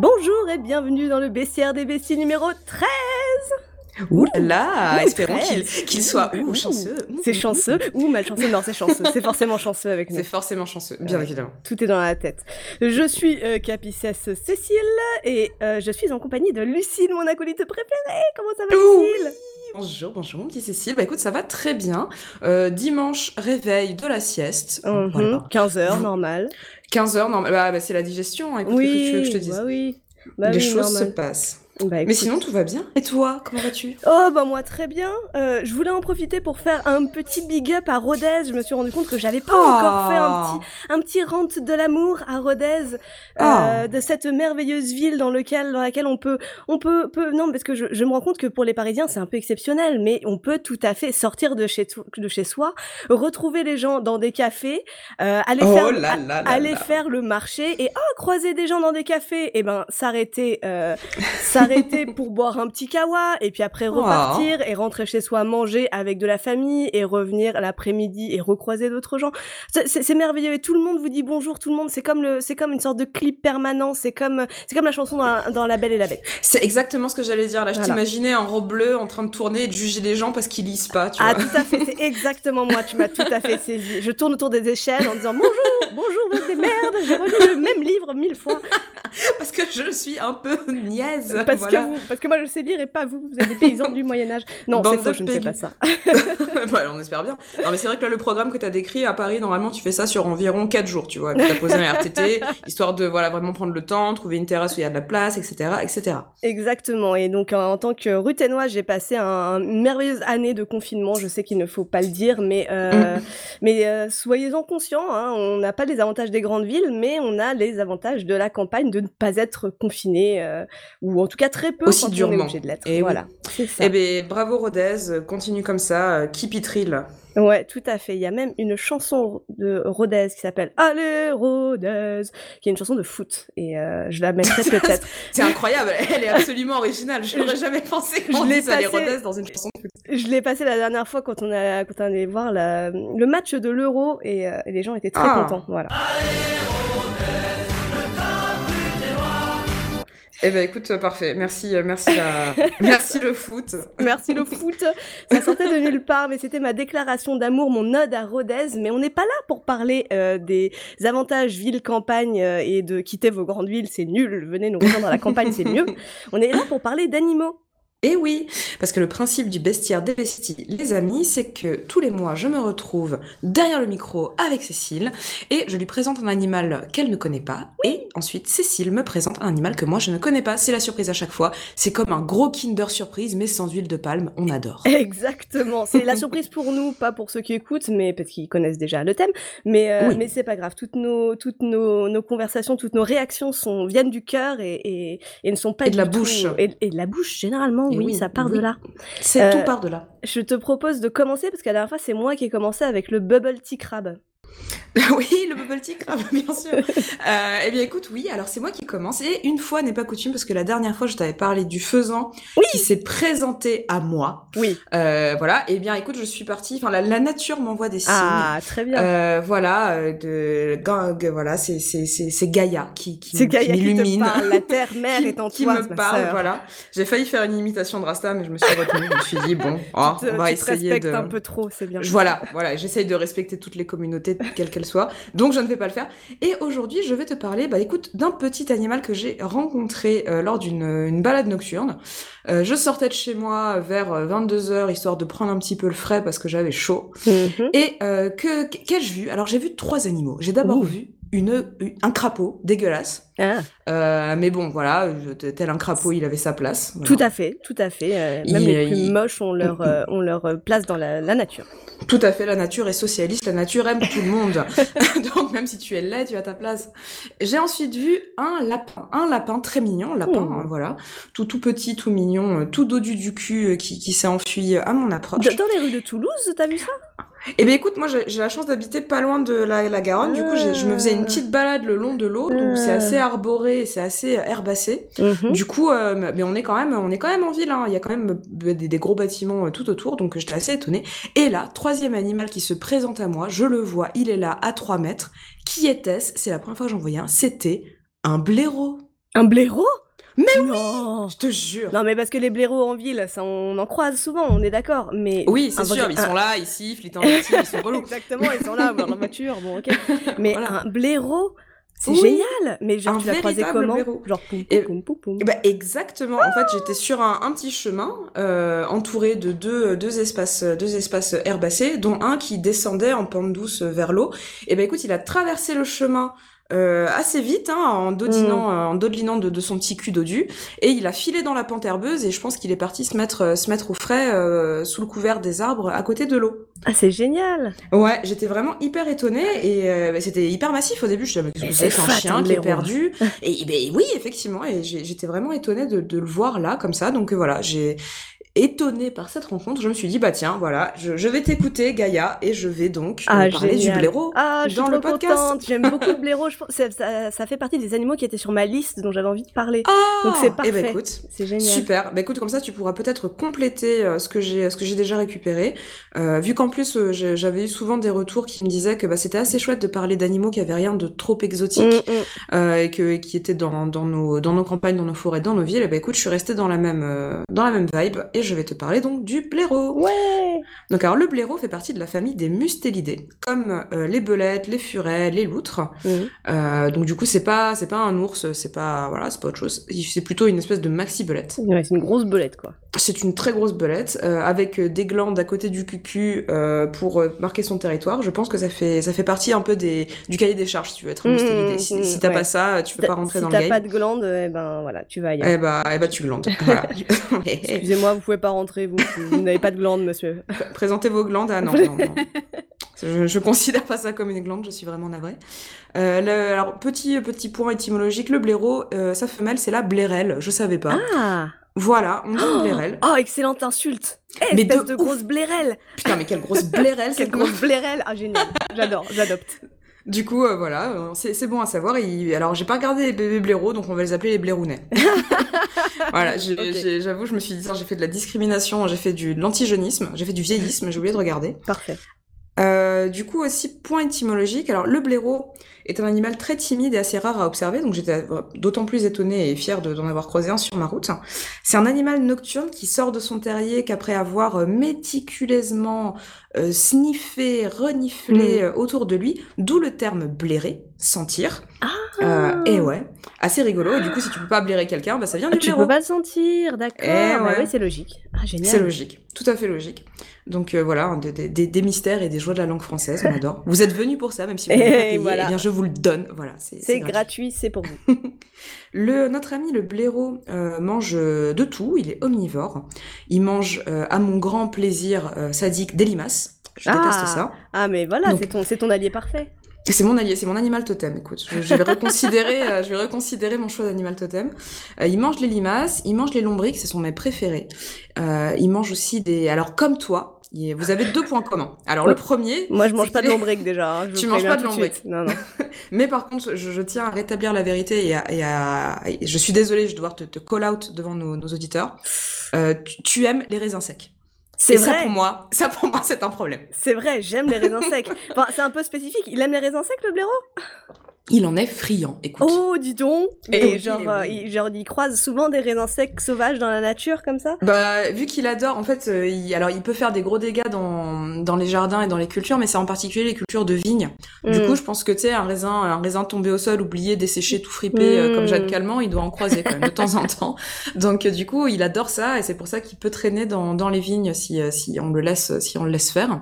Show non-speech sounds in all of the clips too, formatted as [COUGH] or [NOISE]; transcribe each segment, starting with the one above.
Bonjour et bienvenue dans le bestiaire des besties numéro 13 Ouh là espérons qu'il soit Ouh, chanceux. C'est chanceux ou malchanceux? Non, c'est chanceux. C'est forcément chanceux avec nous. C'est forcément chanceux, bien évidemment. Tout est dans la tête. Je suis euh, Capicès Cécile et euh, je suis en compagnie de Lucille, mon acolyte préférée. Comment ça va, Ouh. Lucille? Bonjour, bonjour mon petit Cécile. Bah écoute, ça va très bien. Euh, dimanche, réveil de la sieste. Mhm, Voilà. 15h, normal. 15h, normal. Bah, bah, c'est la digestion, hein. écoute, qu'est-ce que tu veux que je te dise bah oui. Bah Les oui, choses se passent. Bah, Mais sinon, tout va bien. Et toi, comment vas-tu? Oh bah moi très bien. Euh, je voulais en profiter pour faire un petit big up à Rodez. Je me suis rendu compte que j'avais pas encore fait un petit un petit rant de l'amour à Rodez, euh, de cette merveilleuse ville dans lequel dans laquelle on peut on peut, peut non parce que je, je me rends compte que pour les Parisiens c'est un peu exceptionnel, mais on peut tout à fait sortir de chez to- de chez soi, retrouver les gens dans des cafés, euh, aller Oh faire là a- là là aller là. faire le marché et oh croiser des gens dans des cafés et ben s'arrêter euh, [LAUGHS] s'arrêter pour boire un petit kawa et puis après Oh. repartir et rentrer chez soi manger avec de la famille et revenir l'après-midi et recroiser d'autres gens. C'est- merveilleux et tout le monde vous dit bonjour tout le monde. C'est comme le c'est comme une sorte de clip permanent. C'est comme c'est comme la chanson dans, la- dans La Belle et la Bête. C'est exactement ce que j'allais dire. Là, je Voilà. t'imaginais en robe bleue en train de tourner et de juger les gens parce qu'ils lisent pas, tu Ah vois. tout à fait. C'est exactement moi. Tu m'as tout à fait saisi. Je tourne autour des échelles en disant bonjour bonjour vous des merdes. J'ai relu le même livre mille fois [LAUGHS] Parce que je suis un peu niaise. parce voilà. que vous parce que moi je sais lire et pas vous. Vous êtes des paysans du Moyen Âge. Non c'est faux. Je ne pégus. pas ça. [LAUGHS] Ouais, on espère bien. Non, mais c'est vrai que là, le programme que tu as décrit à Paris, normalement, tu fais ça sur environ 4 jours, tu vois. Tu as posé un RTT, [LAUGHS] histoire de voilà, vraiment prendre le temps, trouver une terrasse où il y a de la place, etc. etc. Exactement. Et donc, en, en tant que Ruténois, j'ai passé un- une merveilleuse année de confinement. Je sais qu'il ne faut pas le dire, mais, euh, Mm. mais euh, soyez-en conscients. hein. On n'a pas les avantages des grandes villes, mais on a les avantages de la campagne de ne pas être confiné, euh, ou en tout cas très peu Aussi quand on est durement. obligé de l'être. Eh oui. voilà, c'est ça. Eh ben, bravo Rodez, continue comme ça, euh, keep it real. Ouais, tout à fait. Il y a même une chanson de Rodez qui s'appelle Allez Rodez, qui est une chanson de foot. Et euh, je la mettrai [LAUGHS] peut-être. C'est incroyable, elle est absolument originale. [LAUGHS] Je n'aurais jamais pensé qu'on je l'ai dise aller passé- Rodez dans une chanson de foot. Je l'ai passé la dernière fois quand on, a, quand on allait voir la- le match de l'Euro et, euh, et les gens étaient très Ah. contents. Voilà. Eh ben, écoute, euh, parfait. Merci, euh, merci, la... [LAUGHS] merci le foot. Merci le foot. Ça sortait de nulle part, mais c'était ma déclaration d'amour, mon ode à Rodez. Mais on n'est pas là pour parler euh, des avantages ville-campagne euh, et de quitter vos grandes villes, c'est nul. Venez nous rejoindre à la campagne, c'est mieux. [LAUGHS] On est là pour parler d'animaux. Et oui, parce que le principe du bestiaire des besties, les amis, c'est que tous les mois, je me retrouve derrière le micro avec Cécile et je lui présente un animal qu'elle ne connaît pas. Et ensuite, Cécile me présente un animal que moi, je ne connais pas. C'est la surprise à chaque fois. C'est comme un gros Kinder Surprise, mais sans huile de palme. On adore. [LAUGHS] Exactement. C'est la surprise pour nous, pas pour ceux qui écoutent, mais parce qu'ils connaissent déjà le thème. Mais, euh, Oui. mais c'est pas grave. Toutes nos, toutes nos, nos conversations, toutes nos réactions sont, viennent du cœur et, et, et ne sont pas Et de la tout- bouche. Et, et de la bouche, généralement, Oui, oui, ça part oui. de là. C'est Euh, tout part de là. Je te propose de commencer parce que la dernière fois, c'est moi qui ai commencé avec le bubble tea crab. [LAUGHS] oui, le bubble tea [LAUGHS] bien sûr. Euh, eh bien, écoute, oui, alors c'est moi qui commence. Et une fois n'est pas coutume, parce que la dernière fois, je t'avais parlé du faisan qui s'est présenté à moi. Oui. Euh, voilà, et bien écoute, je suis partie, enfin la, la nature m'envoie des signes. Ah, très bien. Euh, voilà, de voilà, c'est c'est c'est c'est Gaïa qui qui, c'est Gaïa qui qui m'illumine. parle. La terre [LAUGHS] mère qui, est en qui toi, me ma parle, sœur. voilà. J'ai failli faire une imitation de Rasta, mais je me suis retenue. je me suis dit bon, oh, Tu te, on va tu te essayer respectes de. un peu trop, c'est bien. Voilà, voilà, j'essaye de respecter toutes les communautés, quelles qu'elles soient. Donc, je ne vais pas le faire. Et aujourd'hui, je vais te parler, bah, écoute, d'un petit animal que j'ai rencontré euh, lors d'une une balade nocturne. Euh, je sortais de chez moi vers 22h, histoire de prendre un petit peu le frais parce que j'avais chaud. Mhm. Et euh, que qu'ai-je vu? Alors, j'ai vu trois animaux. J'ai d'abord vu une, une- un crapaud dégueulasse. Ah, Euh, mais bon, voilà, je- tel un crapaud, il avait sa place. Voilà. tout à fait, tout à fait. Euh, même Il- les plus il- moches ont leur, euh, ont leur place dans la, la nature. Tout à fait, la nature est socialiste, la nature aime tout le monde. [LAUGHS] [LAUGHS] Donc même si tu es laid, tu as ta place. J'ai ensuite vu un lapin, un lapin très mignon, lapin, Mmh. hein, voilà, tout tout petit, tout mignon, tout dodu du cul, qui, qui s'est enfui à mon approche. Dans les rues de Toulouse, t'as vu ça? Eh bien écoute, moi j'ai la chance d'habiter pas loin de la, la Garonne, du coup je me faisais une petite balade le long de l'eau, donc c'est assez arboré, c'est assez herbacé. Mhm. Du coup, euh, mais on est quand même, on est quand même en ville. Hein. Il y a quand même euh, des, des gros bâtiments euh, tout autour, donc j'étais assez étonnée. Et là, troisième animal qui se présente à moi, je le vois, il est là à 3 mètres. Qui était-ce? C'est la première fois que j'en voyais un. C'était un blaireau. Un blaireau? Mais non. oui Je te jure Non, mais parce que les blaireaux en ville, ça, on en croise souvent, on est d'accord. Mais Oui, c'est sûr, vrai- ils sont là, ils sifflent, ils ils sont [LAUGHS] relous. Exactement, ils sont là, dans la voiture, bon, ok. [LAUGHS] Mais Voilà. un blaireau, c'est Oui. génial. Mais genre, Un tu l'as croisé comment blaireau. Genre, poum, Et- poum, poum, poum. Eh ben, exactement. En fait, j'étais sur un, un petit chemin euh, entouré de deux, deux espaces, deux espaces herbacés, dont un qui descendait en pente douce vers l'eau. Et ben écoute, il a traversé le chemin. Euh, assez vite, hein, en dodinant, euh, en dodelinant de, de son petit cul dodu, et il a filé dans la pente herbeuse, et je pense qu'il est parti se mettre, euh, se mettre au frais euh, sous le couvert des arbres à côté de l'eau. Ah, c'est génial. Ouais, j'étais vraiment hyper étonnée et euh, bah, c'était hyper massif au début. Je me disais, c'est un chien un qui est perdu? [LAUGHS] Et ben oui, effectivement, et j'étais vraiment étonnée de, de le voir là comme ça. Donc euh, voilà, j'ai étonnée par cette rencontre. Je me suis dit bah tiens, voilà, je, je vais t'écouter Gaïa et je vais donc euh, Ah, parler génial. du blaireau Ah, je suis dans trop le podcast. contente. J'aime beaucoup le [LAUGHS] blaireau. Je pense, ça, ça, ça fait partie des animaux qui étaient sur ma liste dont j'avais envie de parler. Ah, Donc c'est Eh parfait. ben écoute. C'est génial. Super. Bah écoute, comme ça, tu pourras peut-être compléter euh, ce que j'ai, ce que j'ai déjà récupéré. Euh, vu qu'en plus, j'avais eu souvent des retours qui me disaient que bah, c'était assez chouette de parler d'animaux qui avaient rien de trop exotique. Mm, mm. et que et qui étaient dans, dans nos dans nos campagnes, dans nos forêts, dans nos villes, et ben écoute, je suis restée dans la même dans la même vibe et je vais te parler donc du blaireau. Ouais. Donc alors le blaireau fait partie de la famille des mustélidés, comme euh, les belettes, les furets, les loutres. Mm. Euh, donc du coup c'est pas c'est pas un ours, c'est pas voilà c'est pas autre chose. C'est plutôt une espèce de maxi belette. Ouais, c'est une grosse belette, quoi. C'est une très grosse belette euh, avec des glandes à côté du cucu pour marquer son territoire. Je pense que ça fait ça fait partie un peu des du cahier des charges si tu veux être un Mmh, mustélidé. Si, mmh, si t'as ouais. pas ça, tu peux pas rentrer si dans le t'as game. pas de glande, eh ben voilà, tu vas ailleurs. Eh bah, eh bah tu glandes. Voilà. [LAUGHS] [LAUGHS] Excusez-moi, vous pouvez pas rentrer, vous. Vous n'avez pas de glande, monsieur. Présentez vos glandes. Ah non, non, non. Je, je considère pas ça comme une glande, je suis vraiment navrée. Euh, le- alors, petit, petit point étymologique, le blaireau, euh, sa femelle, c'est la blairelle. Je savais pas. Ah Voilà, on dit Oh blairelle. Oh, excellente insulte Eh, Mais espèce de de, grosse blairelle Putain, mais quelle grosse blairelle [LAUGHS] Quelle grosse blairelle Ah, génial J'adore, j'adopte. Du coup, euh, voilà, euh, c'est c'est bon à savoir. Et, alors, j'ai pas regardé les bébés blaireaux, donc on va les appeler les blairounets. [LAUGHS] voilà, j'avoue, je me suis dit, j'ai fait de la discrimination, j'ai fait du, de l'antigénisme, j'ai fait du vieillisme, j'ai oublié de regarder. Parfait. Euh, du coup aussi point étymologique. Alors le blaireau est un animal très timide et assez rare à observer, donc j'étais d'autant plus étonnée et fière de- d'en avoir croisé un sur ma route. C'est un animal nocturne qui sort de son terrier qu'après avoir euh, méticuleusement euh, sniffé, reniflé Mm. euh, autour de lui, d'où le terme blairer, sentir. Ah Euh, et ouais, assez rigolo. Et du coup, si tu peux pas blairer quelqu'un, bah ça vient Ah, du tu blaireau. peux pas le sentir, d'accord. Eh Bah ouais. c'est logique. Ah, génial. C'est logique, tout à fait logique. Donc euh, voilà, des, des- des- des mystères et des joies de la langue française, on adore. Vous êtes venus pour ça, même si vous n'avez pas Et payé, voilà. eh bien je vous le donne. Voilà, c'est gratuit. c'est pour vous. [LAUGHS] Le, notre ami le blaireau euh, mange euh, de tout, il est omnivore. Il mange euh, à mon grand plaisir sadique des limaces. Je Ah. déteste ça. Ah, mais voilà, c'est ton, allié parfait. C'est mon allié, c'est mon animal totem. Écoute, je, je vais reconsidérer, euh, je vais reconsidérer mon choix d'animal totem. Euh, il mange les limaces, il mange les lombrics, ce sont mes préférés. Euh, il mange aussi des. Alors comme toi, vous avez deux points communs. Alors le premier, Moi, je mange pas de lombric déjà. hein, je [LAUGHS] Tu manges pas de lombric. Non, non. [LAUGHS] mais par contre, je, je tiens à rétablir la vérité et à, et à- et je suis désolée, je vais devoir te, te call out devant nos, nos auditeurs. Euh, tu, tu aimes les raisins secs. C'est Et ça vrai. pour moi, ça pour moi c'est un problème. C'est vrai, j'aime les raisins secs. [LAUGHS] Enfin, c'est un peu spécifique. Il aime les raisins secs, le blaireau? Il en est friand. Écoute. Oh, dis donc oui, genre, euh, oui. il, genre, il croise souvent des raisins secs sauvages dans la nature, comme ça? Bah, vu qu'il adore, en fait, euh, il, alors il peut faire des gros dégâts dans, dans les jardins et dans les cultures, mais c'est en particulier les cultures de vignes. Du Mm. coup, je pense que tu sais, un raisin, un raisin tombé au sol, oublié, desséché, tout fripé, euh, Mm. comme Jacques Calment, il doit en croiser quand même de temps en [LAUGHS] temps. Donc, euh, du coup, il adore ça et c'est pour ça qu'il peut traîner dans, dans les vignes si, euh, si on le laisse, si on le laisse faire.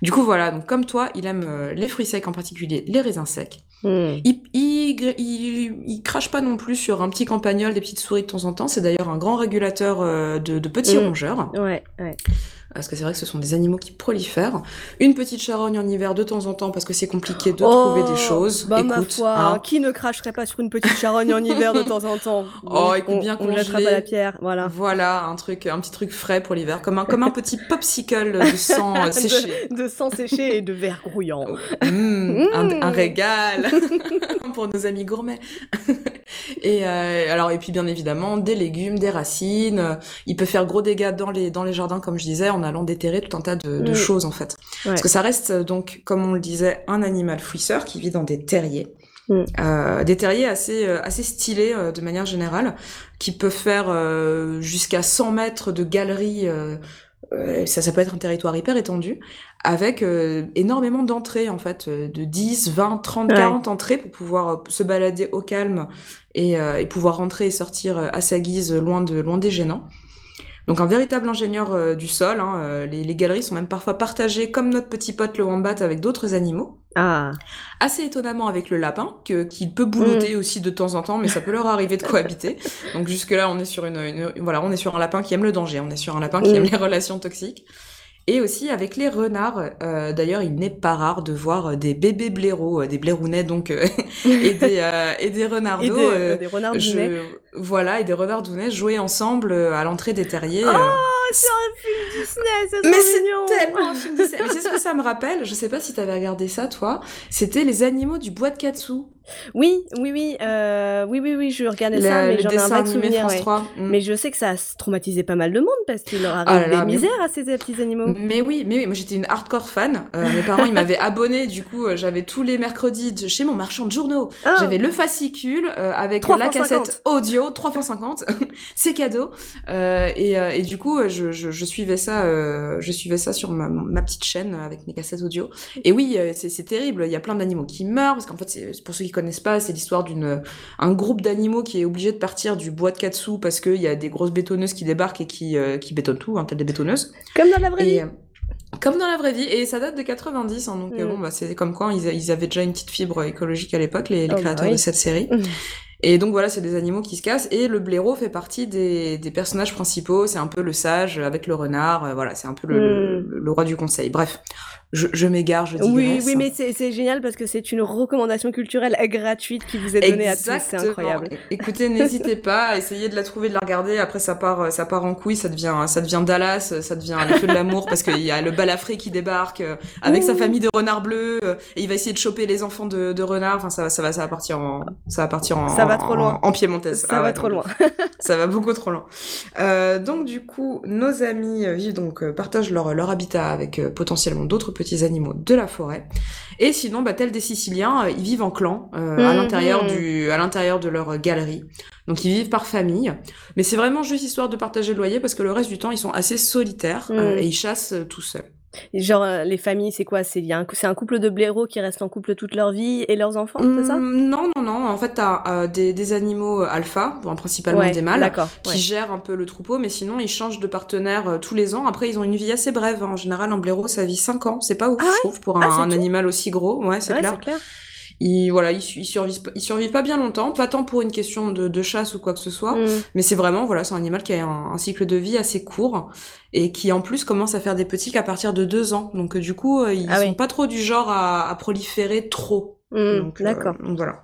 Du coup, voilà. Donc, comme toi, il aime euh, les fruits secs, en particulier les raisins secs. Hmm. Il, il, il, il crache pas non plus sur un petit campagnol, des petites souris de temps en temps. C'est d'ailleurs un grand régulateur euh, de, de petits Mm. rongeurs. Ouais, ouais. Parce que c'est vrai que ce sont des animaux qui prolifèrent. Une petite charogne en hiver de temps en temps parce que c'est compliqué de Oh, trouver des choses. Bah, ma Écoute, foi, hein. qui ne cracherait pas sur une petite charogne en hiver de temps en temps [LAUGHS] Oh, écoute, on, bien on jettera congelé. pas la pierre, voilà. Voilà, un truc, un petit truc frais pour l'hiver, comme un, comme un petit popsicle de [LAUGHS] sang euh, séché. De, de sang séché et de verre grouillant. Mmh, un, Mmh. un régal [LAUGHS] pour nos amis gourmets. et euh, alors et puis bien évidemment des légumes, des racines. Il peut faire gros dégâts dans les dans les jardins comme je disais en allant déterrer tout un tas de, de Mmh. choses en fait. Ouais. Parce que ça reste euh, donc comme on le disait un animal fouisseur qui vit dans des terriers. Mm. des terriers assez, assez stylés de manière générale, qui peuvent faire jusqu'à 100 mètres de galerie ça, ça peut être un territoire hyper étendu, avec énormément d'entrées, en fait, de 10, 20, 30, 40 entrées pour pouvoir se balader au calme et, et, pouvoir rentrer et sortir à sa guise loin, de, loin des gênants. Donc un véritable ingénieur euh, du sol. Hein, euh, les, les, galeries sont même parfois partagées comme notre petit pote le wombat avec d'autres animaux. Ah. Assez étonnamment avec le lapin, que, qui peut boulotter mm. aussi de temps en temps, mais ça peut leur arriver de cohabiter. [LAUGHS] Donc jusque là, on est sur une, une, voilà, on est sur un lapin qui aime le danger, on est sur un lapin qui mm. aime les [LAUGHS] relations toxiques. Et aussi avec les renards. Euh, D'ailleurs, il n'est pas rare de voir des bébés blaireaux, des blairounets donc, [LAUGHS] et des et des renardos. Et des, des renards voilà, et des renardounets jouer ensemble euh, à l'entrée des terriers. Oh, euh. c'est un film Disney, c'est Mais c'est tellement un film Disney. Mais c'est ce que ça me rappelle, je sais pas si t'avais regardé ça, toi. C'était les animaux du bois de Katsu. Oui, oui, oui, euh, oui, oui, oui, je regardais ça, mais j'en ai un vague souvenir. Mm. Mais je sais que ça a traumatisé pas mal de monde parce qu'il leur arrive oh des misères à ces petits animaux. Mais oui, mais oui, moi j'étais une hardcore fan. Euh, mes [LAUGHS] parents, ils m'avaient abonné, du coup, euh, j'avais tous les mercredis de, chez mon marchand de journaux. Ah. J'avais le fascicule euh, avec la cassette audio, 3 fois 50, c'est cadeau. Et, et, du coup, je, je, je suivais ça, je suivais ça sur ma, ma, petite chaîne avec mes cassettes audio. Et oui, c'est terrible. Il y a plein d'animaux qui meurent parce qu'en fait, pour ceux qui connaissent pas, c'est l'histoire d'une un groupe d'animaux qui est obligé de partir du bois de Katsu parce qu'il y a des grosses bétonneuses qui débarquent et qui, euh, qui bétonnent tout, hein, telles des bétonneuses. Comme dans la vraie vie. Euh, comme dans la vraie vie, et ça date de 90, hein, donc euh, mm. bon, bah, c'est comme quoi ils, ils, avaient déjà une petite fibre écologique à l'époque, les, les oh, créateurs bah de cette série. [LAUGHS] Et donc voilà, c'est des animaux qui se cassent. Et le blaireau fait partie des, des personnages principaux. C'est un peu le sage avec le renard. voilà, c'est un peu le, mm. le, roi du conseil. Bref, je, je m'égare, je dis Oui, oui, mais c'est génial parce que c'est une recommandation culturelle gratuite qui vous est donnée à tous. C'est incroyable. Écoutez, n'hésitez pas à essayer de la trouver, de la regarder. Après, ça part, ça part en couille, ça devient, ça devient Dallas, ça devient le feu de l'amour parce qu'il y a le balafré qui débarque euh, avec sa famille de renards bleus euh, et il va essayer de choper les enfants de, de renards. Enfin, ça, ça va, ça va partir en, ça va partir en, ça va trop loin. en, piémontaise. Ça ah va trop loin. [LAUGHS] ça va beaucoup trop loin. Euh, donc du coup, nos amis vivent donc partagent leur leur habitat avec potentiellement d'autres petits animaux de la forêt. Et sinon, bah, tels des Siciliens, euh, ils vivent en clan euh, à mhm. l'intérieur du, à l'intérieur de leur galerie. Donc ils vivent par famille, mais c'est vraiment juste histoire de partager le loyer parce que le reste du temps ils sont assez solitaires euh, mhm. et ils chassent tout seuls. Genre, euh, les familles, c'est quoi? C'est un, un couple de blaireaux qui restent en couple toute leur vie et leurs enfants, c'est ça? Mmh, Non, non, non. En fait, t'as euh, des, des, animaux euh, alpha, bon, principalement des mâles, qui gèrent un peu le troupeau, mais sinon, ils changent de partenaire euh, tous les ans. Après, ils ont une vie assez brève. En général, un blaireau, ça vit 5 ans. C'est pas ouf, ah je trouve, pour un, ah, un animal aussi gros. Ouais, c'est clair. clair. Ils, voilà, ils, ils, survivent, ils survivent pas bien longtemps, pas tant pour une question de, de chasse ou quoi que ce soit, mmh. mais c'est vraiment, voilà, c'est un animal qui a un, un, cycle de vie assez court et qui en plus commence à faire des petits qu'à partir de deux ans. Donc euh, du coup, euh, ils ah sont pas trop du genre à, à proliférer trop. Mmh, D'accord. Euh, voilà.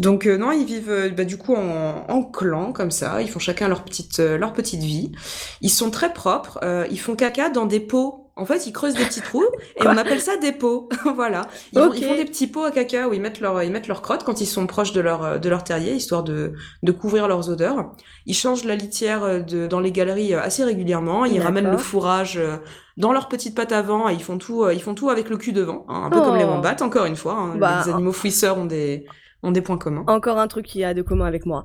Donc non, ils vivent bah, du coup en, en, clan comme ça. Ils font chacun leur petite leur petite vie. Ils sont très propres. ils font caca dans des pots en fait, ils creusent des petits trous et on appelle ça des pots. [LAUGHS] voilà. Ils, font, ils, font, des petits pots à caca où ils mettent leur ils mettent leur crotte quand ils sont proches de leur de leur terrier histoire de de couvrir leurs odeurs. Ils changent la litière de dans les galeries assez régulièrement. Ils ramènent le fourrage euh, dans leur petite patte avant et ils font tout euh, ils font tout avec le cul devant, hein, un peu comme les oh. wombats encore une fois. Hein. Bah, les animaux fouisseurs ont des ont des points communs. Encore un truc qui a de commun avec moi.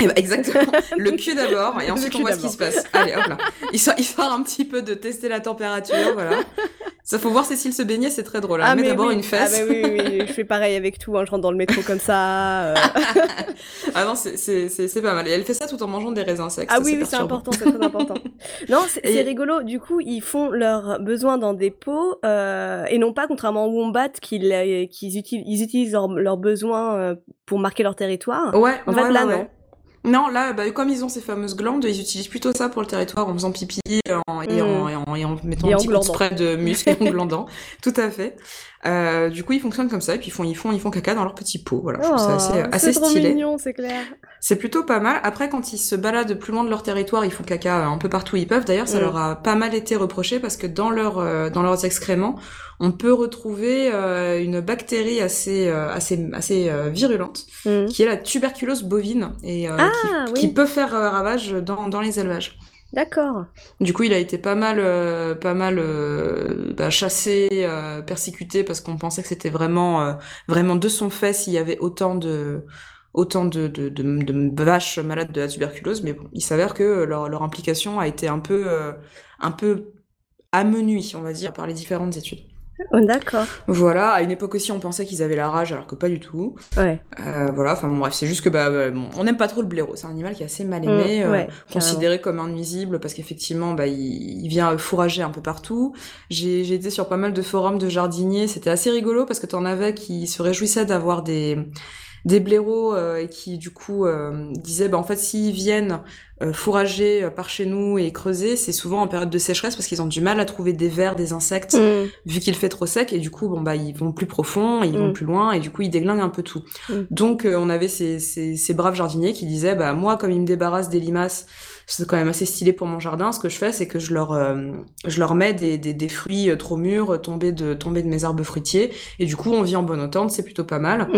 Eh ben, exactement. [LAUGHS] Le cul d'abord, et ensuite on voit ce qui se passe. Allez, hop là. Il sort, il un petit peu de tester la température, voilà. Ça faut voir Cécile se baigner, c'est très drôle. Elle ah, met d'abord une fesse. Ah bah oui, oui, je fais pareil avec tout, hein. je rentre dans le métro comme ça. Euh. [LAUGHS] ah non, c'est pas mal. Et elle fait ça tout en mangeant des raisins secs. Ah oui, oui, c'est important, c'est très important. [LAUGHS] non, c'est rigolo. Du coup, ils font leurs besoins dans des pots, euh, et non pas, contrairement aux wombats, qu'ils utilisent, ils utilisent leurs besoins euh, pour marquer leur territoire. Ouais, en fait, là, non. Non, là, bah, comme ils ont ces fameuses glandes, ils utilisent plutôt ça pour le territoire en faisant pipi en, et, en, mm. et, en, mettant un petit coup de spray de muscle en [LAUGHS] glandant. Tout à fait. Euh, du coup, ils fonctionnent comme ça, et puis ils font, ils font, ils font caca dans leur petit pot. Voilà, je trouve ça assez, oh, assez stylé. Mignon, c'est clair. C'est plutôt pas mal. Après, quand ils se baladent plus loin de leur territoire, ils font caca euh, un peu partout où ils peuvent. D'ailleurs, ça mm. leur a pas mal été reproché parce que dans leur, euh, dans leurs excréments, on peut retrouver euh, une bactérie assez, assez, assez virulente, mm. qui est la tuberculose bovine et ah, qui, qui, peut faire ravage dans, dans les élevages. D'accord. Du coup, il a été pas mal, euh, pas mal euh, bah, chassé, euh, persécuté parce qu'on pensait que c'était vraiment, vraiment de son fait s'il y avait autant de, autant de, de, de, vaches malades de la tuberculose. Mais bon, il s'avère que leur, leur implication a été un peu, un peu amenuie, on va dire, par les différentes études. Oh, d'accord. Voilà, à une époque aussi, on pensait qu'ils avaient la rage, alors que pas du tout. Ouais. Euh, voilà, enfin bon, bref, c'est juste que bah, on n'aime pas trop le blaireau. C'est un animal qui est assez mal mm, aimé, euh, considéré comme un nuisible parce qu'effectivement, bah, il, vient fourrager un peu partout. J'ai été sur pas mal de forums de jardiniers, c'était assez rigolo parce que t'en avais qui se réjouissaient d'avoir des des blaireaux euh, qui du coup euh, disaient bah en fait s'ils viennent euh, fourrager par chez nous et creuser, c'est souvent en période de sécheresse parce qu'ils ont du mal à trouver des vers, des insectes mm. vu qu'il fait trop sec et du coup bon bah ils vont plus profond, ils vont mm. plus loin et du coup ils déglinguent un peu tout. Mm. Donc on avait ces, ces, ces, braves jardiniers qui disaient bah moi comme ils me débarrassent des limaces c'est quand même assez stylé pour mon jardin. Ce que je fais, c'est que je leur, je leur mets des, des, des, fruits trop mûrs tombés de, tombés de mes arbres fruitiers. Et du coup, on vit en bonne entente, c'est plutôt pas mal.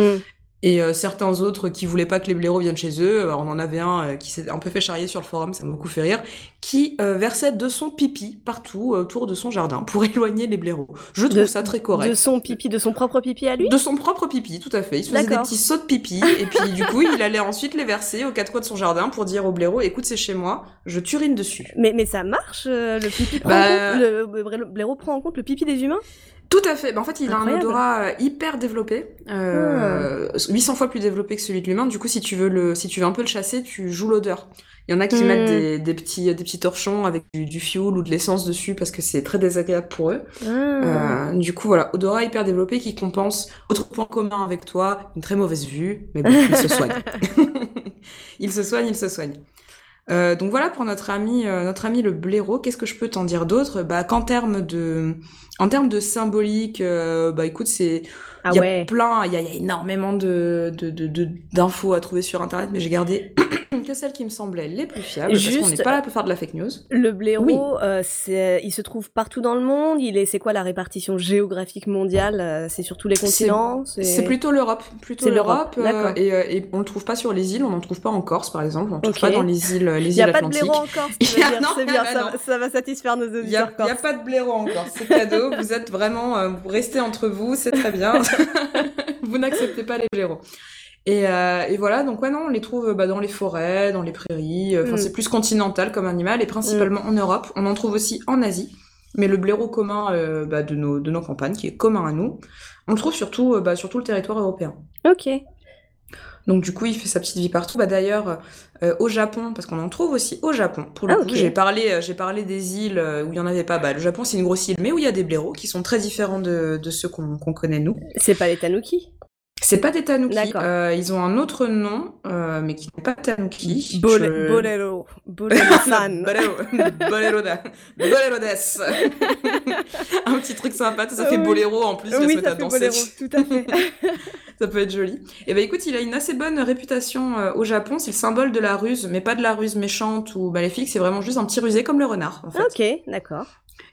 Et euh, certains autres qui voulaient pas que les blaireaux viennent chez eux, euh, on en avait un euh, qui s'est un peu fait charrier sur le forum, ça m'a beaucoup fait rire, qui versait de son pipi partout autour de son jardin pour [LAUGHS] éloigner les blaireaux. Je trouve ça très correct. De son pipi, de son propre pipi à lui? De son propre pipi, tout à fait. Il se faisait des petits sauts de pipi [LAUGHS] et puis du coup il allait ensuite les verser aux quatre coins de son jardin pour dire aux blaireaux écoute c'est chez moi, je turine dessus. Mais, mais ça marche le pipi prend bah, le blaireau prend en compte le pipi des humains? Tout à fait. Ben, en fait, il a un odorat euh, hyper développé, euh, 800 ah. fois plus développé que celui de l'humain. Du coup, si tu veux le, si tu veux un peu le chasser, tu joues l'odeur. Il y en a qui mettent hmm. des, des, petits, des petits torchons avec du, du fioul ou de l'essence dessus parce que c'est très désagréable pour eux. Ah. Euh, du coup, voilà, odorat hyper développé qui compense autre point commun avec toi, une très mauvaise vue, mais bon, il se soigne. [LAUGHS] il se soigne, il se soigne. Euh, donc voilà pour notre ami, euh, notre ami le blaireau. Qu'est-ce que je peux t'en dire d'autre? Bah qu'en termes de, en termes de symbolique, euh, bah écoute, c'est ah il y a plein, il y a, énormément de d'infos à trouver sur internet, mais j'ai gardé [CLEARS THROAT] que celles qui me semblaient les plus fiables, Juste, parce qu'on n'est pas là pour faire de la fake news. Le blaireau, euh, c'est, il se trouve partout dans le monde. Il est, c'est quoi la répartition géographique mondiale euh, C'est sur tous les continents? C'est plutôt l'Europe, plutôt l'Europe. Euh, et, euh, et, on le trouve pas sur les îles. On n'en trouve pas en Corse, par exemple. On ne trouve pas dans les îles, les îles Atlantiques. Il n'y a pas de blaireau en Corse. [LAUGHS] c'est bien, ça, ça, va satisfaire nos auditeurs. Il n'y a, a, pas de blaireau en Corse. C'est cadeau. vous êtes vraiment, vous restez entre vous, c'est très bien. [LAUGHS] [LAUGHS] vous n'acceptez pas les blaireaux. Et, euh, et, voilà, donc ouais, non, on les trouve bah, dans les forêts, dans les prairies. Enfin, mm. c'est plus continental comme animal et principalement mm. en Europe. On en trouve aussi en Asie. Mais le blaireau commun euh, bah, de, nos, de nos campagnes, qui est commun à nous, on le trouve surtout euh, bah, sur tout le territoire européen. Ok. Donc du coup, il fait sa petite vie partout. Bah d'ailleurs, euh, au Japon, parce qu'on en trouve aussi au Japon. Pour le ah, coup, j'ai parlé, euh, j'ai parlé des îles où il y en avait pas. Bah, le Japon, c'est une grosse île, mais où il y a des blaireaux qui sont très différents de, de ceux qu'on connaît nous. C'est pas les tanuki c'est pas des tanuki. Euh, ils ont un autre nom, euh, mais qui n'est pas tanuki. Bolero. Bolero-san. [LAUGHS] bolero. Bolero. Bolero des. [LAUGHS] un petit truc sympa. Ça fait boléro en plus. Oui, ça fait boléro. Tout à fait. [LAUGHS] ça peut être joli. Et eh ben écoute, il a une assez bonne réputation euh, au Japon. C'est le symbole de la ruse, mais pas de la ruse méchante ou maléfique. C'est vraiment juste un petit rusé comme le renard. En fait. Ok, d'accord.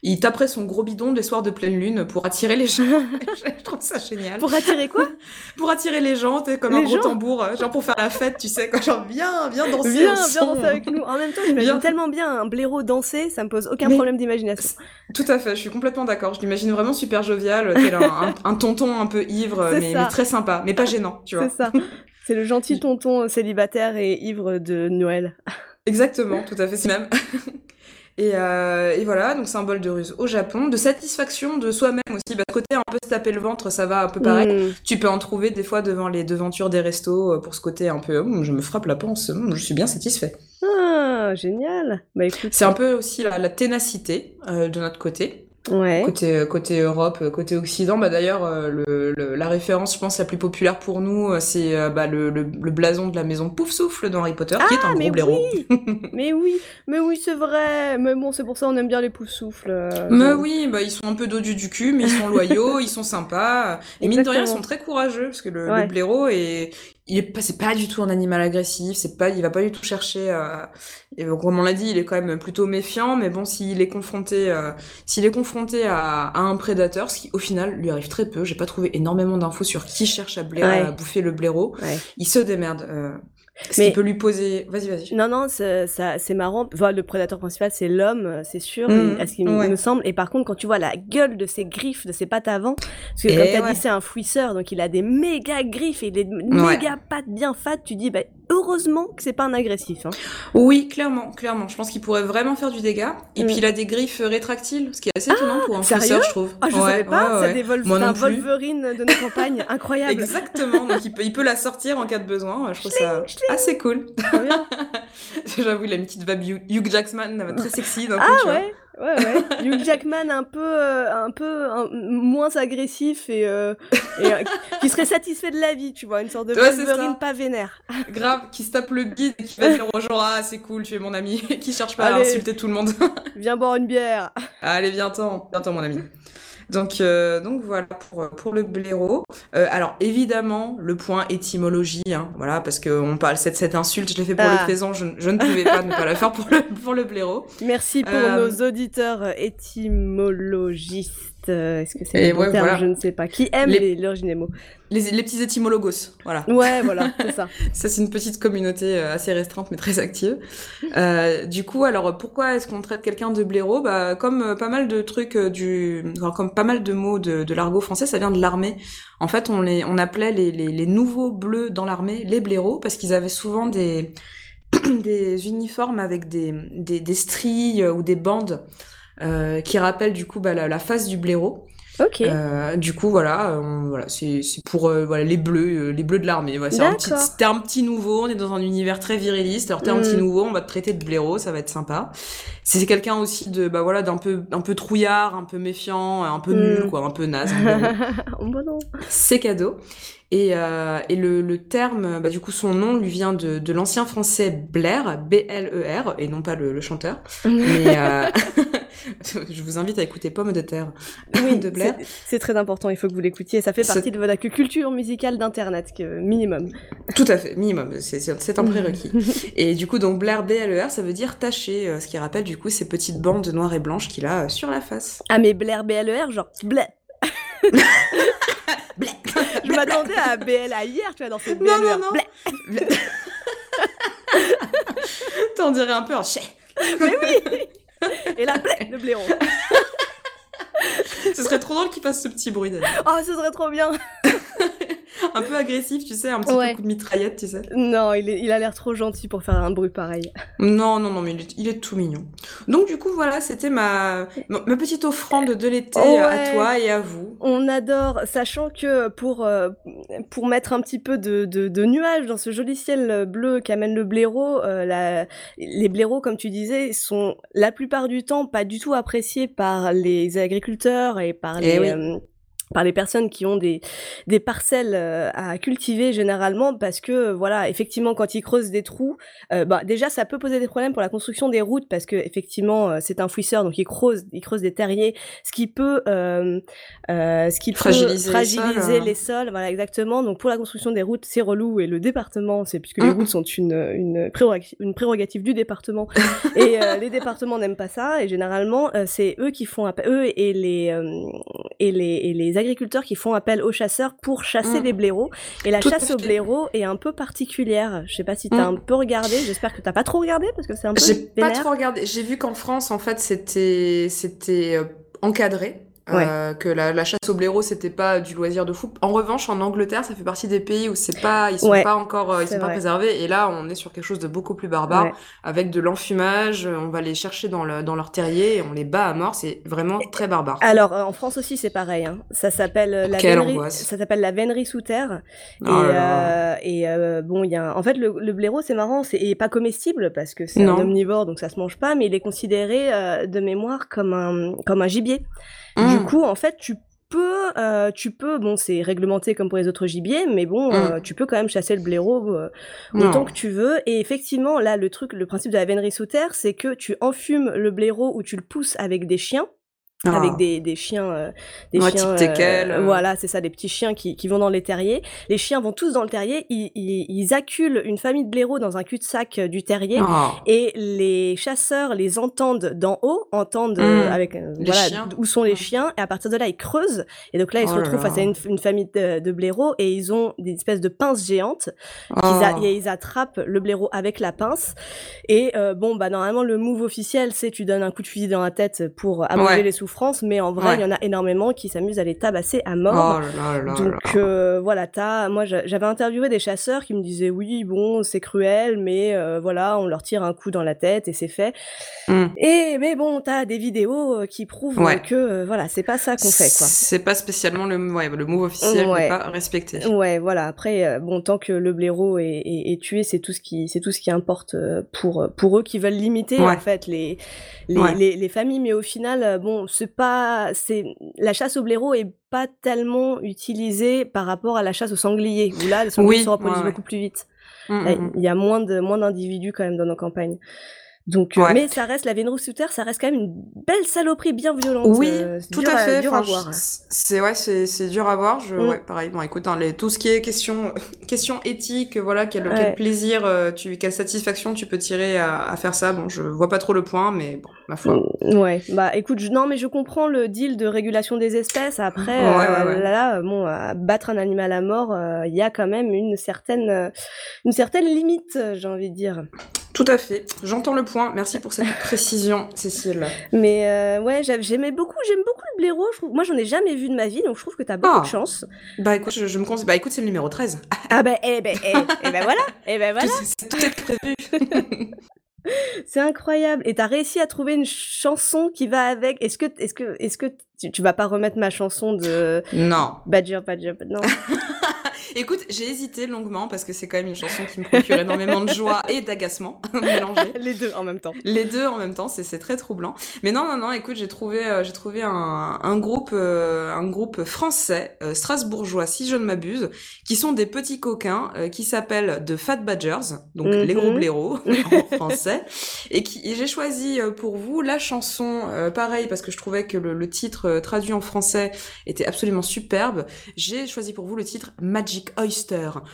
Il taperait son gros bidon des soirs de pleine lune pour attirer les gens. [LAUGHS] je trouve ça génial. Pour attirer quoi? [LAUGHS] Pour attirer les gens, t'es comme un gros tambour, euh, genre pour faire la fête, tu sais, quoi, genre viens, viens danser. Viens, viens danser avec nous. En même temps, j'imagine tellement bien un blaireau danser, ça me pose aucun problème d'imagination. [LAUGHS] Tout à fait, je suis complètement d'accord. Je l'imagine vraiment super jovial, tel un, tonton un peu ivre, mais, très sympa, mais pas gênant, tu vois. C'est ça. C'est le gentil tonton célibataire et ivre de Noël. Exactement, tout à fait, c'est même. Et, euh, et, voilà, donc symbole de ruse au Japon, de satisfaction de soi-même aussi. Bah, côté un peu se taper le ventre, ça va un peu pareil. Mm. Tu peux en trouver des fois devant les devantures des restos euh, pour ce côté un peu, hum, je me frappe la panse, hum, je suis bien satisfait. Ah, génial. Bah, C'est un peu aussi la, la ténacité euh, de notre côté. Ouais. Côté, euh, côté Europe, euh, côté Occident, bah d'ailleurs, euh, le, la référence, je pense, la plus populaire pour nous, c'est bah, le, le, blason de la maison Pouf Souffle dans Harry Potter, qui est un ah, gros blaireau. Oui [LAUGHS] mais oui, mais oui, c'est vrai. Mais bon, c'est pour ça on aime bien les Pouf Souffles. mais oui, bah ils sont un peu dodus du cul, mais ils sont loyaux, [LAUGHS] ils sont sympas. Et mine de rien, ils sont très courageux, parce que le, le blaireau est il est pas, c'est pas du tout un animal agressif, c'est pas, il va pas du tout chercher, euh, et comme on l'a dit, il est quand même plutôt méfiant, mais bon, s'il est confronté, euh, s'il est confronté à, à, un prédateur, ce qui au final lui arrive très peu, j'ai pas trouvé énormément d'infos sur qui cherche à, à bouffer le blaireau, il se démerde. Euh, Ce qui peut lui poser. Vas-y, vas-y. Non, non, c'est ça- c'est marrant. Enfin, le prédateur principal, c'est l'homme, euh, c'est sûr, et- à ce qu'il ouais. me semble. Et par contre, quand tu vois la gueule de ses griffes, de ses pattes avant, parce que Et comme tu as ouais. dit, c'est un fouisseur, donc il a des méga griffes et des méga pattes bien fat. Tu dis, bah, heureusement que c'est pas un agressif. Hein. Oui, clairement, clairement. Je pense qu'il pourrait vraiment faire du dégât. Et Mm. puis il a des griffes euh, rétractiles, ce qui est assez étonnant pour un sérieux fouisseur, je trouve. Ah, je Ouais, savais pas, ouais, c'est des Vol- Moi c'est non un plus. Wolverine de nos campagnes, [LAUGHS] incroyable. Exactement, donc il peut, il peut la sortir en cas de besoin. Je trouve ça assez cool. Trop bien. [LAUGHS] J'avoue, il a une petite vibe Hugh- Jackman, très sexy. Ah ouais, ouais, ouais. [LAUGHS] Hugh Jackman un peu, euh, un peu un- moins agressif et, euh, et, euh, qui serait satisfait de la vie, tu vois, une sorte de Ouais, c'est pas vénère. [LAUGHS] Grave, qui se tape le guide et qui va dire gens Ah, c'est cool, tu es mon ami, qui cherche pas à insulter tout le monde. Viens boire une bière. Allez, viens-t'en, viens-t'en, mon ami. Donc, euh, donc voilà pour, pour le blaireau. Euh, alors évidemment, le point étymologie, hein, voilà, parce que on parle cette, cette insulte, je l'ai fait pour Ah. le faisan, je, je ne pouvais pas ne pas la faire pour le, pour le blaireau. Merci pour Euh, nos auditeurs étymologistes. Euh, Est-ce que c'est ouais, terme voilà. Je ne sais pas. Qui aime Les- des mots Les, les petits étymologos, voilà. Ouais, voilà, [LAUGHS] c'est ça. Ça, c'est une petite communauté euh, assez restreinte, mais très active. Euh, du coup, alors, pourquoi est-ce qu'on traite quelqu'un de blaireau? Bah, Comme pas mal de trucs du... enfin, comme pas mal de mots de, de l'argot français, ça vient de l'armée. En fait, on, les, on appelait les, les, les nouveaux bleus dans l'armée les blaireaux, parce qu'ils avaient souvent des, [CLEARS THROAT] des uniformes avec des, des, des stries ou des bandes euh, qui rappellent du coup bah, la, la face du blaireau. Ok. Euh, du coup, voilà, euh, voilà, c'est pour euh, voilà les bleus, les bleus de l'armée. Voilà, t'es un petit nouveau, on est dans un univers très viriliste. Alors t'es un petit Mm. nouveau, on va te traiter de blaireau, ça va être sympa. C'est quelqu'un aussi de bah voilà d'un peu un peu trouillard, un peu méfiant, un peu Mm. nul quoi, un peu naze, [LAUGHS] oh, bah c'est cadeau. Et, et le, le terme, bah, du coup, son nom lui vient de, de l'ancien français Blair, B-L-E-R, et non pas le, le chanteur. [LAUGHS] Mais [LAUGHS] je vous invite à écouter Pomme de terre Oui, [LAUGHS] de Blair. c'est- très important, il faut que vous l'écoutiez. Ça fait partie de votre culture musicale d'Internet, minimum. Tout à fait, minimum, c'est- un prérequis. [LAUGHS] et du coup, donc Blair B-L-E-R, ça veut dire taché, euh, ce qui rappelle du coup ces petites bandes noires et blanches qu'il a euh, sur la face. Ah, mais Blair BLER, genre. Blé. Je m'attendais à BLA hier, tu vois, dans cette Non, non, non. Blé. Blé. T'en dirais un peu un chais. [LAUGHS] Et là, blé, le blaireau. Ce serait trop drôle qu'il fasse ce petit bruit d'ailleurs. Oh, ce serait trop bien. [LAUGHS] [LAUGHS] Un peu agressif, tu sais, un petit Ouais. peu coup de mitraillette, tu sais. Non, il, est- il a l'air trop gentil pour faire un bruit pareil. Non, non, non, mais il est, il est tout mignon. Donc du coup, voilà, c'était ma, petite offrande de l'été Ouais. à toi et à vous. On adore, sachant que pour, euh, pour mettre un petit peu de, de, de nuages dans ce joli ciel bleu qu'amène le blaireau, euh, la- les blaireaux, comme tu disais, sont la plupart du temps pas du tout appréciés par les agriculteurs et par Eh les... oui. euh, par les personnes qui ont des, des parcelles euh, à cultiver généralement parce que euh, voilà effectivement quand ils creusent des trous euh, bah déjà ça peut poser des problèmes pour la construction des routes parce que effectivement euh, c'est un fouisseur donc il creuse il creuse des terriers ce qui peut ce qui peut Fragiliser les fragiliser sols, hein. les sols voilà exactement donc pour la construction des routes c'est relou et le département c'est puisque les Mhm. routes sont une une prérogative, une prérogative du département [LAUGHS] et les départements n'aiment pas ça et généralement c'est eux qui font appel eux et les et les et les agriculteurs qui font appel aux chasseurs pour chasser Mm. les blaireaux et la Tout chasse aux blaireaux est un peu particulière je sais pas si t'as Mm. un peu regardé j'espère que t'as pas trop regardé parce que c'est un peu J'ai pas trop regardé. J'ai vu qu'en France, en fait, c'était c'était euh, euh, que la, la chasse au blaireau c'était pas du loisir de fou. En revanche, en Angleterre, ça fait partie des pays où c'est pas, ils sont Ouais, pas encore, euh, ils sont pas vrai. préservés. Et là, on est sur quelque chose de beaucoup plus barbare, Ouais. avec de l'enfumage. On va les chercher dans, le, dans leur terrier et on les bat à mort. C'est vraiment très barbare. Alors euh, en France aussi c'est pareil. Hein. Ça s'appelle euh, la Quelle vénerie. angoisse. Ça s'appelle la vénerie sous terre. Oh et euh, et euh, bon il y a en fait le, le blaireau c'est marrant c'est pas comestible parce que c'est un omnivore donc ça se mange pas mais il est considéré euh, de mémoire comme un comme un gibier. Mmh. Du coup en fait tu peux euh, tu peux bon c'est réglementé comme pour les autres gibiers mais bon euh, tu peux quand même chasser le blaireau euh, Non. autant que tu veux. Et effectivement, là, le truc, le principe de la vénerie sous terre, c'est que tu enfumes le blaireau ou tu le pousses avec des chiens. Avec ah. des, des chiens, euh, des chiens, euh, voilà, c'est ça, des petits chiens qui, qui vont dans les terriers. Les chiens vont tous dans le terrier, ils, ils, acculent une famille de blaireaux dans un cul-de-sac euh, du terrier, oh. et les chasseurs les entendent d'en haut, entendent mmh. avec voilà où sont les chiens, et à partir de là ils creusent, et donc là ils se oh retrouvent face à une, une famille de, de, blaireaux et ils ont des espèces de pinces géantes, oh. et ils attrapent le blaireau avec la pince, et bon bah normalement le move officiel c'est tu donnes un coup de fusil dans la tête pour amender les souffles France, mais en vrai, il y en a énormément qui s'amusent à les tabasser à mort. Oh Donc euh, voilà, t'as, moi j'avais interviewé des chasseurs qui me disaient oui, bon, c'est cruel, mais euh, voilà, on leur tire un coup dans la tête et c'est fait. Mmh. Et mais bon, t'as des vidéos euh, qui prouvent que voilà, c'est pas ça qu'on fait quoi. C'est pas spécialement le, le mot officiel, n'est pas respecté. Ouais, voilà. Après, bon, tant que le blaireau est, est, tué, c'est tout ce qui, c'est tout ce qui importe pour pour eux qui veulent limiter en fait les les, les, les familles, mais au final, bon, pas, c'est la chasse au blaireau est pas tellement utilisée par rapport à la chasse au sanglier où là, le sanglier se reproduisent beaucoup plus vite. Mmh, mmh, mmh. Il y a moins de moins d'individus quand même dans nos campagnes. Donc, euh, mais ça reste la Vénus Souter, ça reste quand même une belle saloperie bien violente. Oui, euh, tout à fait. C'est ouais, c'est dur à voir. Je, ouais, pareil. Bon, écoute, hein, les, tout ce qui est question [LAUGHS] question éthique, voilà, quel, quel plaisir, euh, tu, quelle satisfaction tu peux tirer à, à, faire ça. Bon, je vois pas trop le point, mais bon, ma foi. Mm, ouais, bah écoute, je, non, mais je comprends le deal de régulation des espèces. Après, là, là, bon, battre un animal à mort, il y a quand même une certaine une certaine limite, j'ai envie de dire. Tout à fait. J'entends le point. Merci pour cette précision, [LAUGHS] Cécile. Mais euh, ouais, j'aimais beaucoup, j'aime beaucoup le blaireau. Moi, j'en ai jamais vu de ma vie, donc je trouve que t'as beaucoup de ah. chance. Bah écoute, je, me conseille. Bah écoute, c'est le numéro 13. [LAUGHS] Ah bah, eh ben, eh, eh ben voilà. Eh ben voilà. Tout, est prévu. [LAUGHS] c'est incroyable. Et t'as réussi à trouver une chanson qui va avec. Est-ce que, est-ce que, est-ce que tu, tu, vas pas remettre ma chanson de Non. Badger, Badger, non. Écoute, j'ai hésité longuement parce que c'est quand même une chanson qui me procure énormément de joie et d'agacement. [LAUGHS] Les deux en même temps. Les deux en même temps, c'est très troublant. Mais non, non, non. Écoute, j'ai trouvé, euh, j'ai trouvé un, un groupe, euh, un groupe français, euh, strasbourgeois, si je ne m'abuse, qui sont des petits coquins qui s'appellent The Fat Badgers, donc les gros mhm. blaireaux [LAUGHS] en français, et qui j'ai choisi pour vous la chanson, pareil parce que je trouvais que le, le titre traduit en français était absolument superbe. J'ai choisi pour vous le titre Magic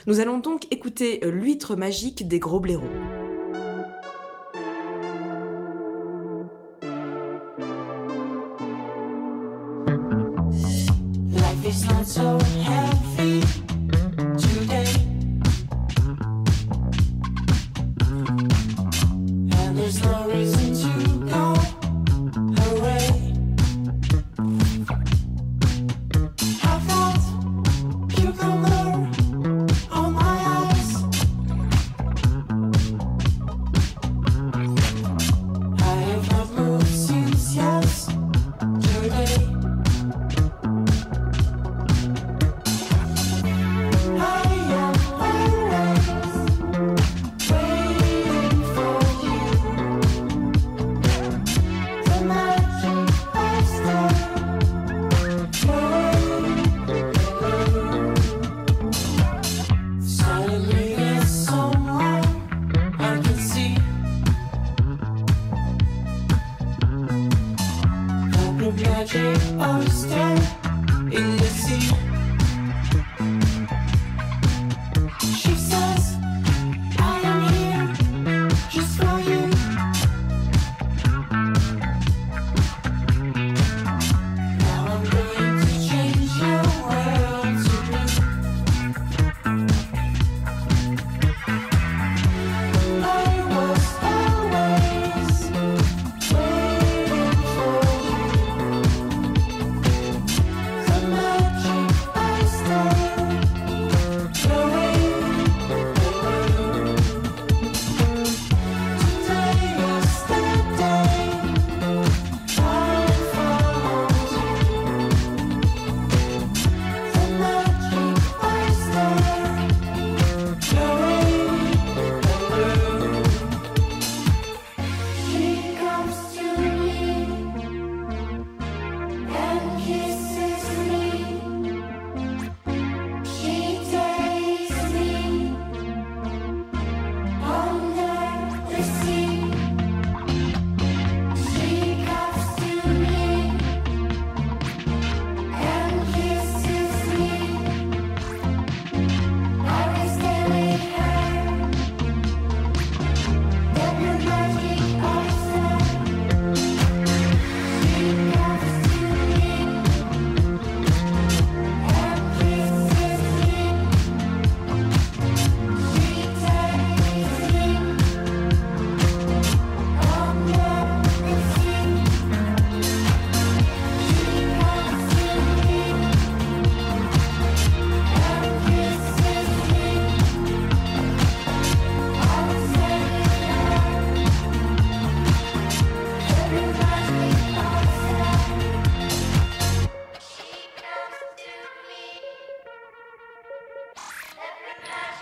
nous allons donc écouter l'huître magique des gros blaireaux.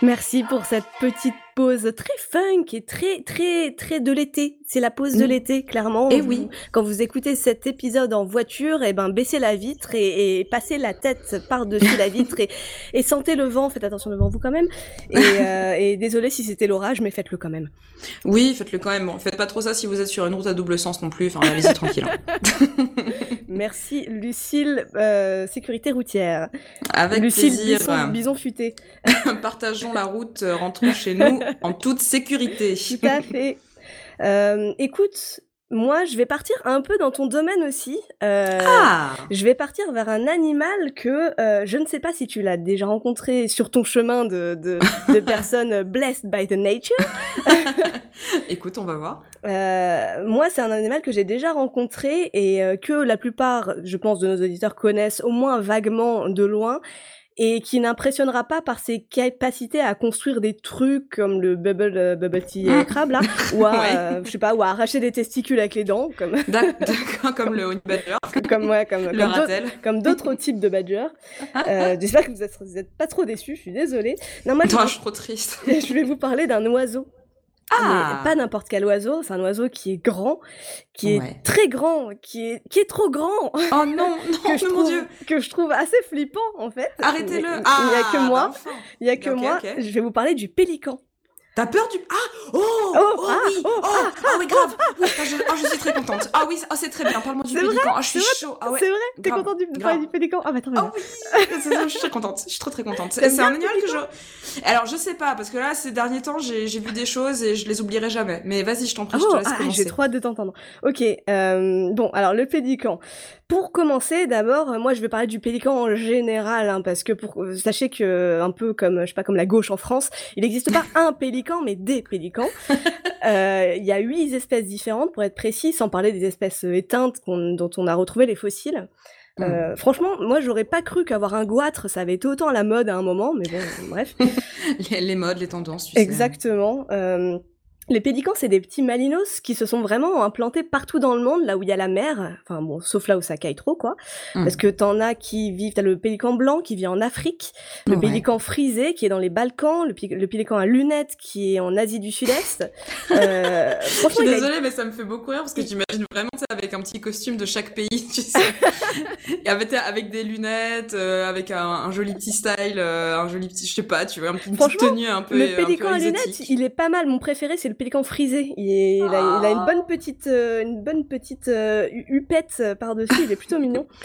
Merci pour cette petite pause très funk et très très très de l'été. C'est la pause de Mm. l'été, clairement. Et Vous- oui. Quand vous écoutez cet épisode en voiture, et ben baissez la vitre et, et passez la tête par-dessus la vitre et, [LAUGHS] et sentez le vent. Faites attention devant vous quand même. Et, [LAUGHS] euh, et désolé si c'était l'orage, mais faites-le quand même. Oui, faites-le quand même. Bon, faites pas trop ça si vous êtes sur une route à double sens non plus. Enfin, allez-y tranquille. hein. [LAUGHS] Merci Lucille, euh, sécurité routière. Avec Lucille plaisir. Bison, Bison futé. Partageons la route, euh, rentrons chez nous [LAUGHS] en toute sécurité. Tout à fait. Euh, écoute, moi, je vais partir un peu dans ton domaine aussi. Euh, Ah Je vais partir vers un animal que euh, je ne sais pas si tu l'as déjà rencontré sur ton chemin de, de, de [LAUGHS] personnes blessed by the nature. [LAUGHS] Écoute, on va voir. Euh, moi, c'est un animal que j'ai déjà rencontré et que la plupart, je pense, de nos auditeurs connaissent au moins vaguement de loin et qui n'impressionnera pas par ses capacités à construire des trucs comme le bubble, euh, bubble tea euh, crabe là, [LAUGHS] ou à, Ouais. euh, je sais pas, ou à arracher des testicules avec les dents, comme, comme le honey badger, [LAUGHS] comme, ouais, comme, le comme d'autres- ratel. comme d'autres types de badgers. Euh, [LAUGHS] J'espère que vous êtes, vous êtes pas trop déçus, je suis désolée. Non, moi, je suis trop triste. je vais vous parler d'un oiseau. Ah Mais pas n'importe quel oiseau, c'est un oiseau qui est grand, qui est très grand, qui est, qui est trop grand, Oh non, [LAUGHS] non, que, je mais mon trouve, dieu. que je trouve assez flippant en fait. Arrêtez-le. Il Ah n'y a que moi, il y a que Ok, moi, je vais vous parler du pélican. T'as peur du... Ah Oh Oh, ah, oui oh, Oh, ah, oui, grave Oui, ah, je, ah, je suis très contente. Ah oui, ah, c'est très bien. Parle-moi du pélican. Ah, je suis chaud. Ah ouais. C'est vrai T'es grave, content du, de parler du pélican Ah bah attends, Ah oui, [LAUGHS] je suis très contente. Je suis très très contente. C'est un animal que je. Alors je sais pas parce que là ces derniers temps j'ai vu des choses et je les oublierai jamais. Mais vas-y, je t'en prie, je Oh, te laisse ah, commencer. j'ai trop hâte de t'entendre. Ok, euh, bon, alors le pélican. Pour commencer, d'abord, euh, moi je vais parler du pélican en général, hein, parce que pour, euh, sachez que un peu comme je sais pas comme la gauche en France, il n'existe pas un pélican, mais des pélicans. [LAUGHS] Euh, Il y a huit espèces différentes pour être précis, sans parler des espèces euh, éteintes dont on a retrouvé les fossiles. Hmm. Euh, franchement, moi j'aurais pas cru qu'avoir un goitre, ça avait été autant à la mode à un moment, mais bon, bref. [LAUGHS] Les, les modes, les tendances, tu sais. Exactement. Euh, les pélicans, c'est des petits malinos qui se sont vraiment implantés partout dans le monde, là où il y a la mer. Enfin bon, sauf là où ça caille trop, quoi. Mm. Parce que t'en as qui vivent. T'as le pélican blanc qui vit en Afrique, le Ouais. pélican frisé qui est dans les Balkans, le, pélican à lunettes qui est en Asie du Sud-Est. [LAUGHS] Euh, Je suis a- désolée, mais ça me fait beaucoup rire parce que j'imagine vraiment ça avec un petit costume de chaque pays, [LAUGHS] tu sais. [LAUGHS] Et avec, avec des lunettes, euh, avec un, un joli petit style, euh, un joli petit, je sais pas, tu vois, une petite tenue un peu, le un peu pélican à lunettes, il est pas mal. Mon préféré, c'est le pélican frisé. Il, est- il a, il a une bonne petite, euh, une bonne petite euh, hupette euh, par-dessus. Il est plutôt mignon. [LAUGHS]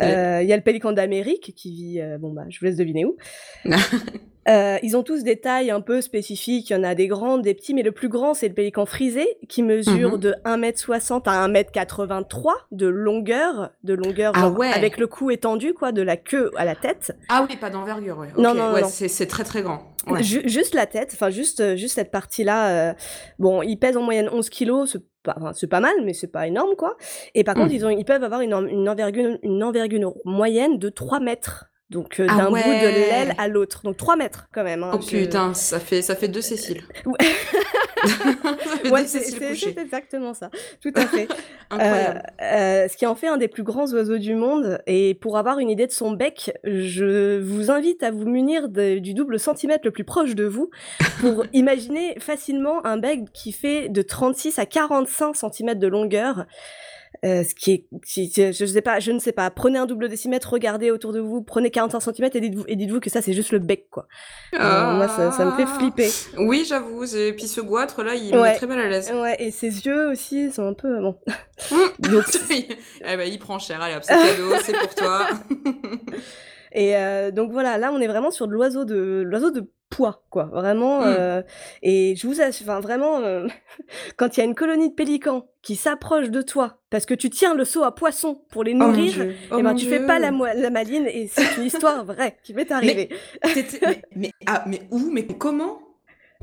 Euh, Il y a le pélican d'Amérique qui vit, bon bah, je vous laisse deviner où. [LAUGHS] Euh, ils ont tous des tailles un peu spécifiques. Il y en a des grandes, des petits, mais le plus grand, c'est le pélican frisé qui mesure Mhm. de 1m60 à 1m83 de longueur, de longueur Ah genre, ouais. avec le cou étendu, quoi, de la queue à la tête. Ah oui, pas d'envergure, ouais. Non, Ok, non, non, ouais, non. c'est c'est très très grand. Ouais. Ju- juste la tête, enfin juste, euh, juste cette partie-là. euh, bon, ils pèsent en moyenne 11 kilos, c'est pas, enfin, c'est pas mal, mais c'est pas énorme, quoi. Et par Mm. contre, ils, ont, ils peuvent avoir une, en- une, envergure, une envergure moyenne de 3 mètres. Donc euh, Ah d'un bout de l'aile à l'autre. Donc 3 mètres quand même. hein, Oh je- putain, ça fait, ça fait deux Cécile. [LAUGHS] Ouais. c'est exactement ça. Tout à fait. [LAUGHS] Incroyable. Euh, euh, ce qui en fait un des plus grands oiseaux du monde. Et pour avoir une idée de son bec, je vous invite à vous munir de- du double centimètre le plus proche de vous pour [LAUGHS] imaginer facilement un bec qui fait de 36 à 45 centimètres de longueur. Euh, ce qui est, qui- je sais pas, je ne sais pas. Prenez un double décimètre, regardez autour de vous, prenez 45 centimètres et dites-vous, et dites-vous que ça c'est juste le bec quoi. Euh, moi ça, ça me fait Ah. flipper. Oui, j'avoue. Et puis ce goitre là, il me Ouais. met très mal à l'aise. Ouais, et ses yeux aussi sont un peu bon. Mm. Donc [LAUGHS] eh ben, il prend cher. Allez, hop, c'est cadeau, c'est pour toi. [LAUGHS] Et euh, donc voilà, là on est vraiment sur de l'oiseau de l'oiseau de poids, quoi. Vraiment. Mm. euh, et je vous assure, enfin vraiment, euh, [LAUGHS] quand il y a une colonie de pélicans qui s'approche de toi parce que tu tiens le seau à poisson pour les Oh nourrir, Dieu. eh Oh ben tu Dieu. fais pas la, la maline et c'est une histoire vraie qui m'est arrivée. Mais, ah, mais où Mais comment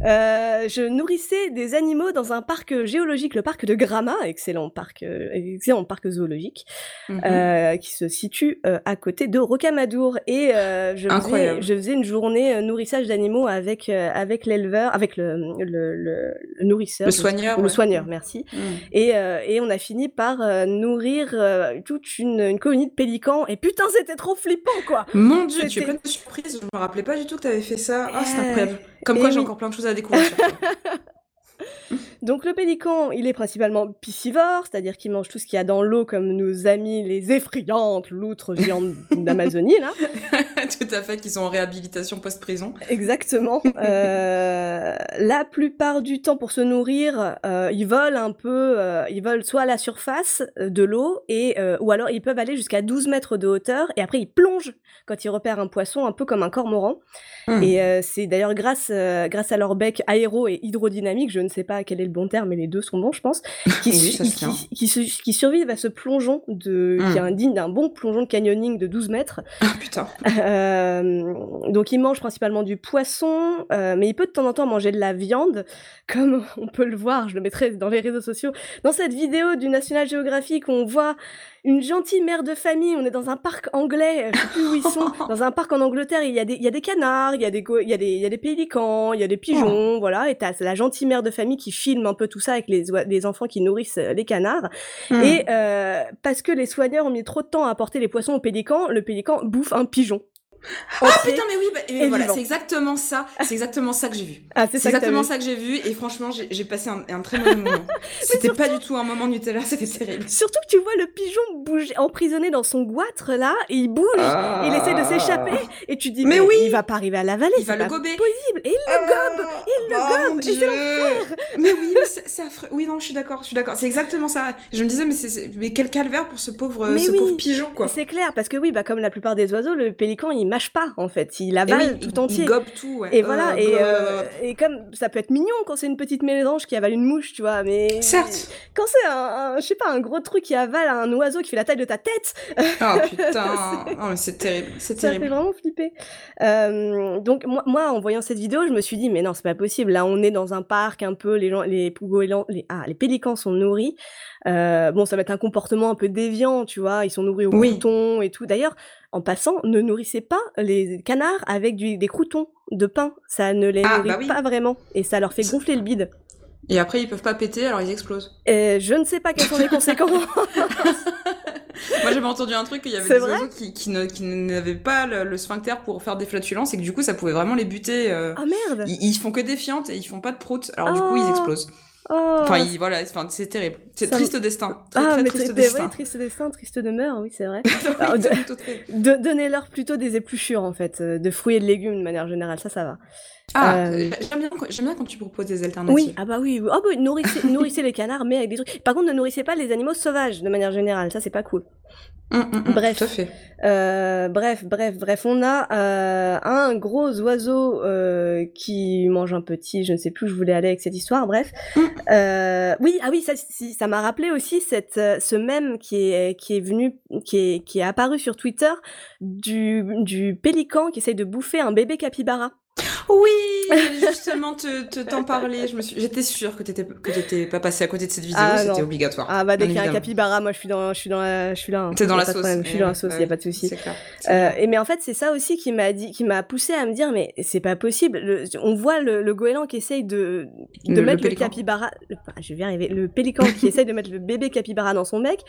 Euh, je nourrissais des animaux dans un parc géologique, le parc de Grama, excellent parc, euh, excellent parc zoologique, Mhm. euh, qui se situe à côté de Rocamadour. Et je, faisais, Incroyable. je faisais une journée nourrissage d'animaux avec, avec l'éleveur, avec le, le, le- le nourrisseur. Le soigneur, Le ouais. soigneur, merci. Mhm. Et, et on a fini par nourrir toute une, une colonie de pélicans. Et putain, c'était trop flippant, quoi Mon dieu, tu es pleine de surprises. Je me rappelais pas du tout que tu avais fait ça. Ah, c'est Ouais. incroyable. Comme Et quoi, j'ai oui. encore plein de choses à découvrir. [LAUGHS] Donc le pélican, il est principalement piscivore, c'est-à-dire qu'il mange tout ce qu'il y a dans l'eau, comme nos amis les effrayantes loutres géantes [LAUGHS] d'Amazonie, là. [LAUGHS] tout à fait, qui sont en réhabilitation post-prison. Exactement. [LAUGHS] Euh, la plupart du temps, pour se nourrir, euh, ils volent un peu, euh, ils volent soit à la surface de l'eau, et ou alors ils peuvent aller jusqu'à 12 mètres de hauteur, et après ils plongent quand ils repèrent un poisson, un peu comme un cormoran. Mhm. Et c'est d'ailleurs grâce, grâce à leur bec aéro et hydrodynamique, je ne sais pas quel est le bon terme, mais les deux sont bons, je pense, [LAUGHS] qui, Oui, su- qui, qui survivent à ce plongeon, de, qui est Mm. un digne d'un bon plongeon de canyoning de 12 mètres. Ah, putain. Euh, donc ils mangent principalement du poisson, euh, mais il peut de temps en temps manger de la viande, [LAUGHS] comme on peut le voir, je le mettrai dans les réseaux sociaux. Dans cette vidéo du National Geographic, on voit une gentille mère de famille, on est dans un parc anglais, je sais plus où ils sont, [LAUGHS] dans un parc en Angleterre, il y a des, il y a des canards, il y a des, il y a des, il y a des pélicans, il y a des pigeons, voilà, et t'as la gentille mère de famille qui filme un peu tout ça avec les, enfants qui nourrissent euh, les canards. Mhm. Et euh, parce que les soigneurs ont mis trop de temps à apporter les poissons au pélican, le pélican bouffe un pigeon. Ah putain, mais oui, bah, et voilà, c'est exactement ça. C'est exactement ça que j'ai vu. Ah, c'est exactement ça que j'ai vu et franchement j'ai passé un, un très mauvais moment. [LAUGHS] C'était pas du tout un moment Nutella, c'était terrible. Surtout que tu vois le pigeon bouger, emprisonné dans son goitre là, et il bouge, il essaie de s'échapper, et tu te dis, Ah. Mais mais, oui il va pas arriver à l'avaler, Il va c'est le pas gober. possible, et il le gobe, il le Oh, gobe, mon et c'est Dieu. l'enfer. Mais oui, c'est affreux. Oui, non, je suis d'accord, je suis d'accord. C'est exactement ça. Je me disais, mais, c'est- c'est- mais quel calvaire pour ce pauvre, Mais ce oui. pauvre pigeon, quoi. C'est clair, parce que oui, bah, comme la plupart des oiseaux, le pélican, il mâche pas, en fait, il avale oui, tout il- entier. Il gobe tout, ouais. Et Euh, voilà, et, blablabla. euh, et comme ça peut être mignon quand c'est une petite mélange qui avale une mouche, tu vois, mais Certes. quand c'est un, un- je sais pas, un gros truc qui avale un oiseau qui fait la taille de ta tête, Oh [LAUGHS] putain. Oh, mais c'est terrible, c'est Ça fait terrible. vraiment flipper. Euh, donc moi, moi, en voyant cette vidéo, je me suis dit mais non, c'est pas possible. Là, on est dans un parc un peu, les gens, les goélands- les ah, les pélicans sont nourris. Euh, bon, ça va être un comportement un peu déviant, tu vois. Ils sont nourris au Oui. et tout. D'ailleurs, en passant, ne nourrissez pas les canards avec du, des croutons de pain. Ça ne les Ah, nourrit bah oui. pas vraiment et ça leur fait gonfler le bide. Et après, ils peuvent pas péter, alors ils explosent. Et je ne sais pas quelles sont les conséquences. [LAUGHS] Moi, j'avais entendu un truc qu'il y avait des oiseaux qui, qui ne- qui n'avaient pas le, le sphincter pour faire des flatulences et que du coup, ça pouvait vraiment les buter. euh, Ah merde. Ils, ils font que des fientes et ils font pas de proutes. Alors du coup, ils Oh. explosent. Oh. Enfin, voilà, enfin, c'est terrible. C'est Ça triste destin. Très, ah, très mais triste tri- destin. ouais, triste destin, triste demeure, oui, c'est vrai. [LAUGHS] Alors, de-. De, Donnez-leur plutôt des épluchures, en fait, euh, de fruits et de légumes de manière générale, ça, ça va. Ah, Euh, j'aime bien, j'aime bien quand tu proposes des alternatives. Oui, ah bah oui. Ah bah, nourrissez, nourrissez les canards, mais avec des trucs. Par contre, ne nourrissez pas les animaux sauvages de manière générale, ça c'est pas cool. Hum, hum, hum, Bref. Tout à fait. Euh, bref, bref, bref, on a euh, un gros oiseau euh, qui mange un petit, je ne sais plus où je voulais aller avec cette histoire, bref. Mm. Euh, oui, ah oui, ça, si, ça m'a rappelé aussi cette, euh, ce mème qui est, qui est venu, qui est, qui est apparu sur Twitter du, du pélican qui essaye de bouffer un bébé capybara. Oui, [LAUGHS] justement te te- t'en parler. Je me suis, j'étais sûre que t'étais que t'étais pas passé à côté de cette vidéo. Ah, C'était non. obligatoire. Ah bah dès qu'il y a un capybara, moi je suis dans, je suis dans la, je suis là. hein. T'es dans la sauce. Je suis dans la sauce, y a pas de souci. C'est clair. Euh, et mais en fait, c'est ça aussi qui m'a dit, qui m'a poussé à me dire, mais c'est pas possible. Le- on voit le, le goéland qui essaye de, de Le- mettre le, capybara. ah, je vais arriver. Le pélican qui [LAUGHS] essaye de mettre le bébé capybara dans son bec.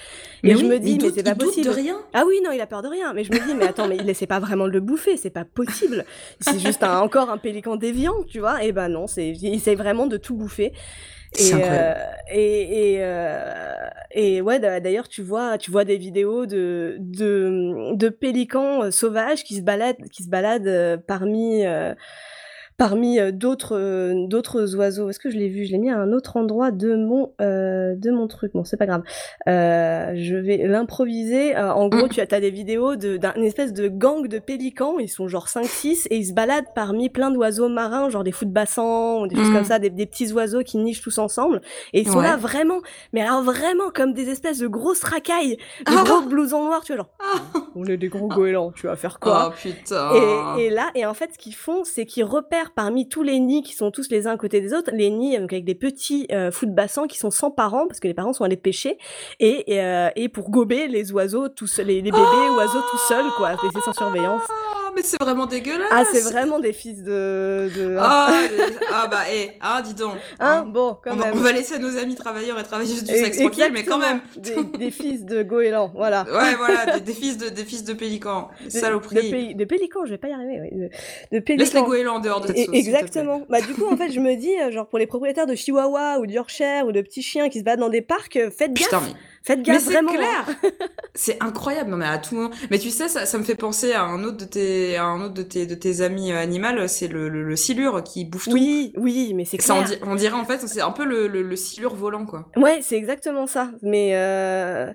Mais et je me dis, mais c'est pas possible. de rien. Ah oui, non, il a peur de rien. Mais je me dis, mais attends, mais il essaie pas vraiment le bouffer. C'est pas possible. C'est juste encore un pélican déviant, tu vois. Et ben non, c'est, il essaie vraiment de tout bouffer. C'est Et, euh, et, et, euh, et ouais, d'a- d'ailleurs, tu vois, tu vois des vidéos de, de, de pélicans euh, sauvages qui se baladent, qui se baladent euh, parmi, euh, parmi euh, d'autres, euh, d'autres oiseaux. Est-ce que je l'ai vu? Je l'ai mis à un autre endroit de mon, euh, de mon truc. Bon, c'est pas grave. Euh, je vais l'improviser. En gros, Mm. tu as, t'as des vidéos de- d'un une espèce de gang de pélicans. Ils sont genre 5-6 et ils se baladent parmi plein d'oiseaux marins, genre des fous de bassin ou des choses Mm. comme ça, des, des petits oiseaux qui nichent tous ensemble. Et ils sont Ouais. là vraiment, mais alors vraiment comme des espèces de grosses racailles, des Ah. gros blousons noirs, tu vois, genre, Ah. on est des gros goélands, tu vas faire quoi? Oh putain. et, et là, et en fait, ce qu'ils font, c'est qu'ils repèrent parmi tous les nids qui sont tous les uns à côté des autres, les nids avec des petits euh, fous de bassin qui sont sans parents parce que les parents sont allés pêcher et, et, euh, et pour gober les oiseaux tous les, les bébés Oh oiseaux tout seuls quoi, laissés sans surveillance. Mais c'est vraiment dégueulasse. Ah, c'est vraiment des fils de. de... Ah, [LAUGHS] ah, bah, eh, ah, dis donc. Hein, hein. bon, quand on, va, même. on va laisser nos amis travailleurs et travailleuses du sexe tranquille, mais quand même. Des, des fils de goélands, voilà. [LAUGHS] Ouais, voilà, des, des fils de, des fils de pélicans. De- Saloperie. De, de pélicans, je vais pas y arriver. De, de Laisse les pélicans. goélands en dehors de cette Et- sauce, exactement. Bah du coup en fait je me dis euh, genre pour les propriétaires de Chihuahua ou de Yorkshire ou de petits chiens qui se battent dans des parcs, euh, faites gaffe, Putain, mais, faites mais gaffe c'est vraiment. hein. clair [LAUGHS] C'est incroyable, non mais à tout moment. Mais tu sais, ça, ça me fait penser à un autre de tes, à un autre de tes, de tes amis euh, animaux, c'est le, le, le silure qui bouffe tout. Oui, oui, mais c'est Ça, on, clair. di- on dirait en fait, c'est un peu le, le, le silure volant, quoi. Ouais, c'est exactement ça. Mais euh...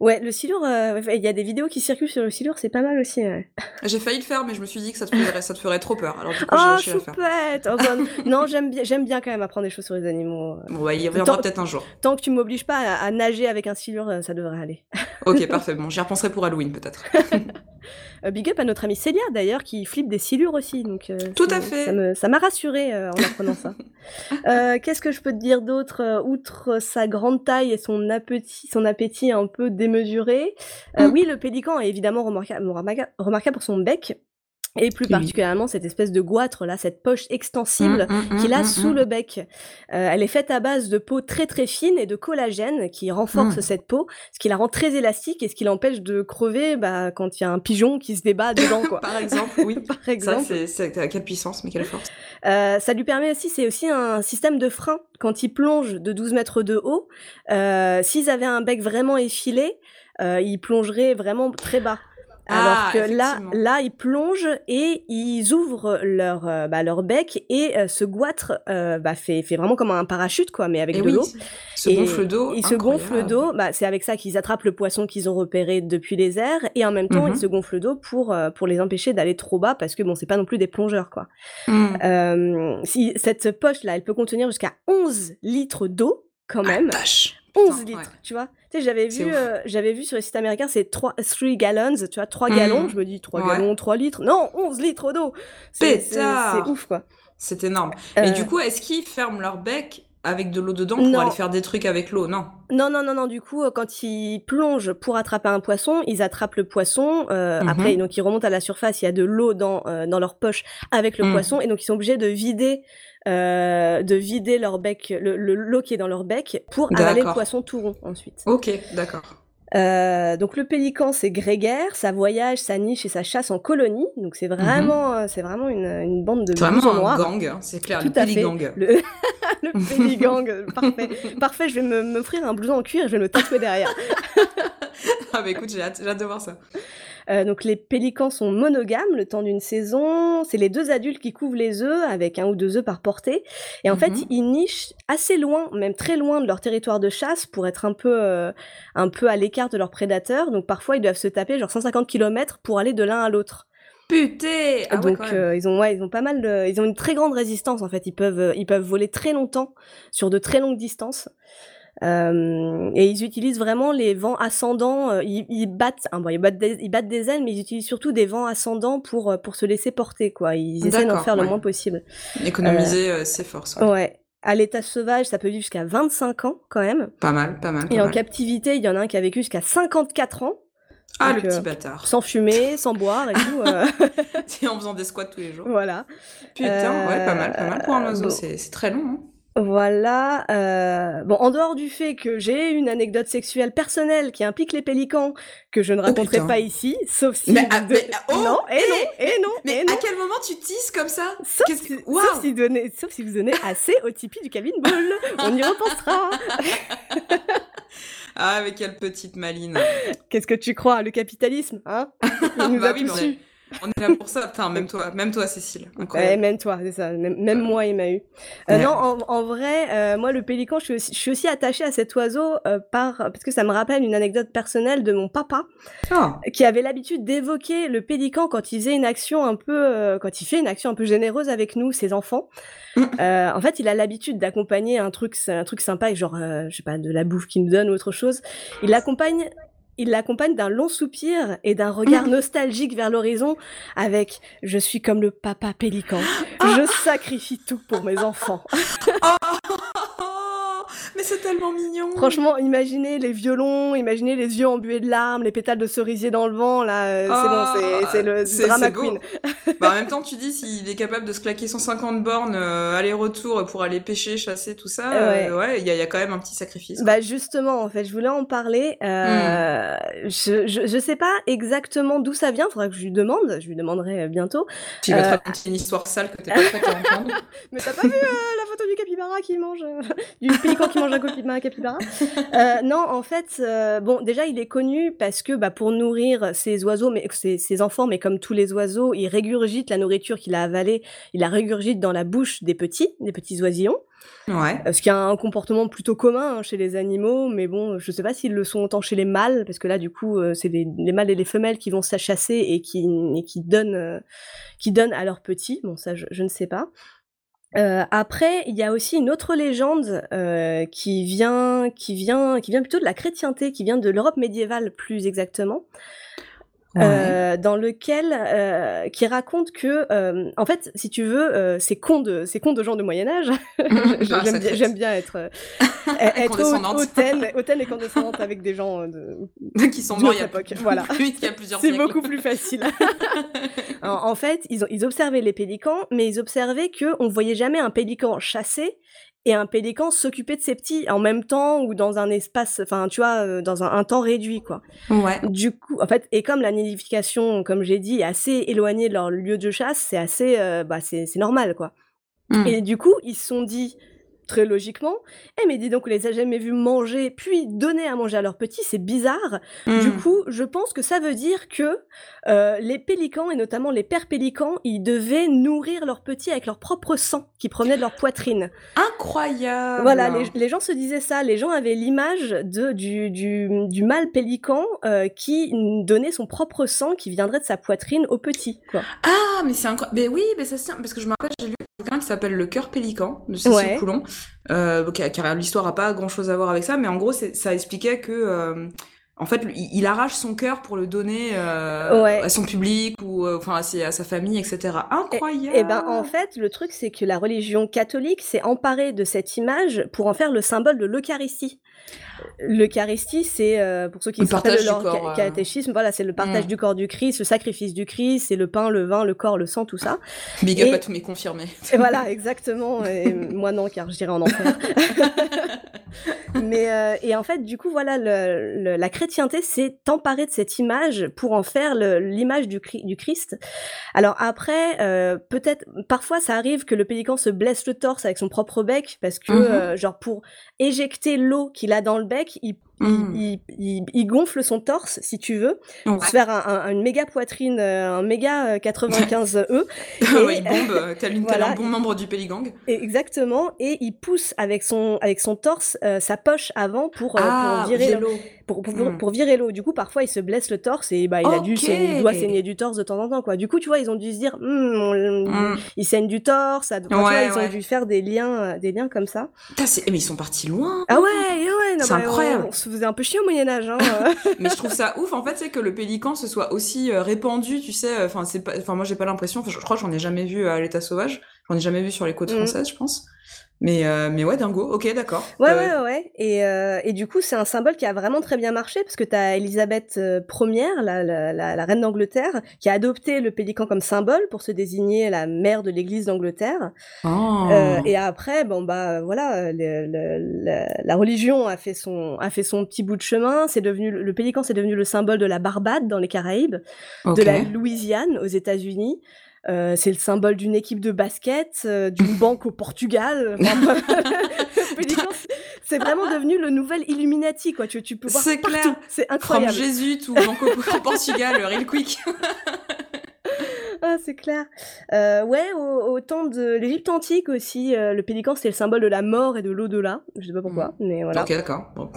ouais, le silure, euh, il y a des vidéos qui circulent sur le silure, c'est pas mal aussi. ouais. [LAUGHS] J'ai failli le faire, mais je me suis dit que ça te ferait, ça te ferait trop peur. Alors du coup, Oh, choupette oh, bah, Non, j'aime bien, j'aime bien quand même apprendre des choses sur les animaux. Bon, bah, il reviendra peut-être un jour. Tant que tu m'obliges pas à, à nager avec un silure, euh, ça devrait aller. Ok, [LAUGHS] parfait. Bon, j'y repenserai pour Halloween, peut-être. [LAUGHS] Euh, big up à notre amie Célia d'ailleurs qui flippe des silures aussi. Donc, euh, Tout à fait. Ça m'a rassurée euh, en apprenant ça. [LAUGHS] Qu'est-ce que je peux te dire d'autre Outre sa grande taille et son appétit, son appétit un peu démesuré? Mm. Oui, le pélican est évidemment remarquable, remarquable, remarquable pour son bec. Et plus particulièrement cette espèce de goitre là, cette poche extensible Mm, mm, qu'il a mm, sous le bec. Euh, elle est faite à base de peau très très fine et de collagène qui renforce cette peau, ce qui la rend très élastique et ce qui l'empêche de crever bah, quand il y a un pigeon qui se débat [LAUGHS] dedans. Quoi. Par exemple, oui. [LAUGHS] Par Ça, exemple. c'est, c'est, quelle puissance, mais quelle force? Euh, ça lui permet aussi, c'est aussi un système de frein quand il plonge de 12 mètres de haut. Euh, S'ils avaient un bec vraiment effilé, euh, ils plongeraient vraiment très bas. Alors Ah, que là, là, ils plongent et ils ouvrent leur, euh, bah, leur bec et euh, ce goitre euh, bah, fait, fait vraiment comme un parachute, quoi, mais avec Et de oui, l'eau. se gonfle d'eau. Ils se gonflent d'eau, bah, c'est avec ça qu'ils attrapent le poisson qu'ils ont repéré depuis les airs, et en même temps, ils se gonflent d'eau pour, euh, pour les empêcher d'aller trop bas, parce que bon, c'est pas non plus des plongeurs, quoi. Mm. Euh, si, cette poche-là, elle peut contenir jusqu'à 11 litres d'eau, quand même. Ah, vache. 11 putain, litres, ouais. tu vois. J'avais vu, euh, j'avais vu sur les sites américains, c'est 3, 3 gallons, tu vois, 3 Mhm. gallons. Je me dis 3 Ouais. gallons, 3 litres. Non, 11 litres d'eau. C'est ouf, quoi. C'est énorme. Euh, Et du coup, est-ce qu'ils ferment leur bec avec de l'eau dedans pour Non. aller faire des trucs avec l'eau? Non. Non, non, non, non. Du coup, euh, quand ils plongent pour attraper un poisson, ils attrapent le poisson. euh. Après, donc ils remontent à la surface. Il y a de l'eau dans euh, dans leur poche avec le Mhm. poisson, et donc ils sont obligés de vider euh, de vider leur bec, le le- l'eau qui est dans leur bec, pour avaler le poisson tout rond ensuite. Ok, d'accord. Euh, donc le pélican c'est grégaire, ça voyage, ça niche et ça chasse en colonie. Donc c'est vraiment, euh, c'est vraiment une, une bande de vraiment un noirs. gang, hein, c'est clair, Tout [LAUGHS] le péligang. Le, le péligang, parfait. Parfait, je vais me- m'offrir un blouson en cuir et je vais me tatouer derrière. ah bah écoute, j'ai hâte, j'ai hâte de voir ça. Euh, donc les pélicans sont monogames le temps d'une saison. C'est les deux adultes qui couvrent les œufs avec un ou deux œufs par portée. Et en fait, Mhm. ils nichent assez loin, même très loin de leur territoire de chasse pour être un peu, euh, un peu à l'écart de leurs prédateurs. Donc parfois, ils doivent se taper genre 150 km pour aller de l'un à l'autre. Putain ah donc euh, ils ont ouais, ils ont pas mal de, ils ont une très grande résistance en fait. Ils peuvent ils peuvent voler très longtemps sur de très longues distances. Euh, et ils utilisent vraiment les vents ascendants. euh, ils, ils battent, hein, bon, ils battent des, ils battent des ailes, mais ils utilisent surtout des vents ascendants pour euh, pour se laisser porter quoi. Ils essaient d'en faire le moins possible. Économiser euh, ses forces. ouais. Ouais. À l'état sauvage, ça peut vivre jusqu'à 25 ans quand même. Pas mal, pas mal. Et en mal. captivité, il y en a un qui a vécu jusqu'à 54 ans, Ah, donc, le petit euh, bâtard. sans fumer, sans boire et tout. euh, [LAUGHS] C'est en faisant des squats tous les jours. voilà. Putain, ouais, pas mal, pas mal pour un Euh, oiseau. bon. C'est très long. Hein. Voilà. euh, Bon, en dehors du fait que j'ai une anecdote sexuelle personnelle qui implique les pélicans que je ne raconterai Oh, putain. pas ici, sauf si. Mais, ah, de- mais, oh, non, et non, et non, Mais et non. à quel moment tu tisses comme ça? Sauf si, Waouh sauf, si donnez- sauf si vous donnez assez au Tipeee du Cabine Ball. On y repensera. [LAUGHS] Ah, mais quelle petite maline. Qu'est-ce que tu crois? Le capitalisme, hein? Il [LAUGHS] nous Bah a oui, tous mais on est- là pour ça. Putain, même toi, même toi, Cécile. Ouais, même toi, c'est ça. Même, même moi, il m'a eu. Euh, Ouais. Non, en, en vrai, euh, moi, le pélican, je suis aussi, je suis aussi attachée à cet oiseau euh, par parce que ça me rappelle une anecdote personnelle de mon papa Ah, qui avait l'habitude d'évoquer le pélican quand il faisait une action un peu, euh, quand il fait une action un peu généreuse avec nous, ses enfants. Mm. En fait, il a l'habitude d'accompagner un truc, un truc sympa, genre, je sais pas, de la bouffe qu'il nous donne ou autre chose. Il l'accompagne il l'accompagne d'un long soupir et d'un regard nostalgique vers l'horizon avec Je suis comme le papa pélican. Ah. Je sacrifie tout pour mes enfants. [LAUGHS] Mais c'est tellement mignon. Franchement, imaginez les violons, imaginez les yeux embués de larmes, les pétales de cerisier dans le vent, là, euh, c'est bon, c'est le drama queen. [LAUGHS] bah, en même temps, tu dis s'il est capable de se claquer 150 bornes euh, aller-retour pour aller pêcher, chasser, tout ça, euh, ouais, il y, a, y, a quand même un petit sacrifice. Bah justement, en fait, je voulais en parler. Hmm. je, je, je, sais pas exactement d'où ça vient, faudra que je lui demande, je lui demanderai bientôt. Tu vas te raconter une histoire sale que t'es pas prête à [LAUGHS] entendre. Mais t'as pas vu la du capybara qui mange, [LAUGHS] du pélican qui mange un capybara. Euh, non, en fait, euh, bon, déjà, il est connu parce que bah, pour nourrir ses oiseaux, mais ses, enfants, mais comme tous les oiseaux, il régurgite la nourriture qu'il a avalée, il la régurgite dans la bouche des petits, des petits oisillons. Ouais. Euh, ce qui est un comportement plutôt commun hein, chez les animaux, mais bon, je sais pas s'ils le sont autant chez les mâles, parce que là, du coup, c'est les, mâles et les femelles qui vont s'achasser et qui, et qui donnent, qui donnent à leurs petits. Bon, ça, je ne sais pas. Euh, après, il y a aussi une autre légende euh, qui vient, qui vient, qui vient plutôt de la chrétienté, qui vient de l'Europe médiévale plus exactement, euh, dans lequel euh, qui raconte que euh, en fait si tu veux c'est con de c'est con de gens de Moyen Âge [LAUGHS] j'aime bien, j'aime bien être [LAUGHS] être hautaine, hautaine et condescendante avec des gens de, [LAUGHS] qui sont morts il y a époque. voilà. C'est beaucoup plus facile. En, en, fait ils ont ils observaient les pélicans mais ils observaient que on voyait jamais un pélican chasser et un pélican s'occuper de ses petits en même temps ou dans un espace, enfin tu vois, euh, dans un, temps réduit quoi. Ouais. Du coup, en fait, et comme la nidification, comme j'ai dit, est assez éloignée de leur lieu de chasse, c'est assez, euh, bah c'est normal quoi. Mmh. Et du coup, ils se sont dit, très logiquement. Eh mais dis donc, on les a jamais vus manger, puis donner à manger à leurs petits, c'est bizarre. Du mmh. coup, je pense que ça veut dire que euh, les pélicans, et notamment les pères pélicans, ils devaient nourrir leurs petits avec leur propre sang qui provenait de leur poitrine. Incroyable Voilà, les, gens se disaient ça. Les gens avaient l'image de du, du, du mâle pélican euh, qui donnait son propre sang qui viendrait de sa poitrine aux petits. Quoi. Ah, mais c'est incroyable. Mais oui, mais ça parce que je me rappelle, j'ai lu un qui s'appelle Le cœur pélican de Cécile Coulon, euh, l'histoire a pas grand chose à voir avec ça, mais en gros, ça expliquait que. En fait, il, arrache son cœur pour le donner euh, à son public ou euh, enfin à, sa famille, etc. Incroyable. Et, ben en fait, le truc c'est que la religion catholique s'est emparée de cette image pour en faire le symbole de l'Eucharistie. L'Eucharistie, c'est euh, pour ceux qui se rappellent leur catéchisme, voilà, c'est le partage mm. du corps du Christ, le sacrifice du Christ, c'est le pain, le vin, le corps, le sang, tout ça. Big up à tous mes confirmés. Et voilà, exactement. Et moi non, car je dirais en enfer. [LAUGHS] [LAUGHS] Mais euh, et en fait, du coup, voilà, le, la chrétienté s'est emparée de cette image pour en faire l'image du, du Christ. Alors après, peut-être, parfois, ça arrive que le pélican se blesse le torse avec son propre bec parce que, mm-hmm. genre, pour éjecter l'eau qu'il a dans le bec, il Mmh. Il, il, gonfle son torse, si tu veux, pour se faire un, une méga poitrine, euh, un méga 95 euh, E. [LAUGHS] et, il bombe, euh, tel, une, un bon membre du Péligang. exactement, et il pousse avec son, avec son torse sa poche avant pour, ah, pour virer l'eau. Pour, mmh. pour, virer l'eau. Du coup, parfois, il se blesse le torse et bah, il, a dû, il doit saigner du torse de temps en temps. Quoi. Du coup, tu vois, ils ont dû se dire, mmh, il saigne du torse. Ils ont dû faire des liens, des liens comme ça. mais ils sont partis loin. Ah ouais, ouais, c'est incroyable se faisait un peu chier au Moyen Âge. Hein. [LAUGHS] mais je trouve ça ouf en fait, c'est que le pélican se soit aussi euh, répandu, tu sais. Euh, enfin, c'est pas, enfin moi j'ai pas l'impression. Je, crois que j'en ai jamais vu à l'état sauvage. J'en ai jamais vu sur les côtes mmh. françaises, je pense. Mais, euh, mais ouais, dingo, ok, d'accord. Ouais, euh, ouais, ouais. Et, euh, et du coup, c'est un symbole qui a vraiment très bien marché parce que tu as Elisabeth Ier, la, la, la, reine d'Angleterre, qui a adopté le pélican comme symbole pour se désigner la mère de l'église d'Angleterre. Oh. et après, bon, bah voilà, la, religion a fait, son, a fait son petit bout de chemin. C'est devenu, le pélican, c'est devenu le symbole de la Barbade dans les Caraïbes, de la Louisiane aux États-Unis. Euh, c'est le symbole d'une équipe de basket, euh, d'une [LAUGHS] banque au Portugal. [LAUGHS] [LAUGHS] c'est vraiment devenu le nouvel Illuminati, quoi. Tu, tu peux voir C'est clair. C'est incroyable. From Jésus ou banque au Portugal, real quick. Ah, c'est clair. Euh, ouais, au, temps de l'Égypte antique aussi, euh, le pélican c'était le symbole de la mort et de l'au-delà. Je sais pas pourquoi, mm. mais voilà. Ok, d'accord. Bon.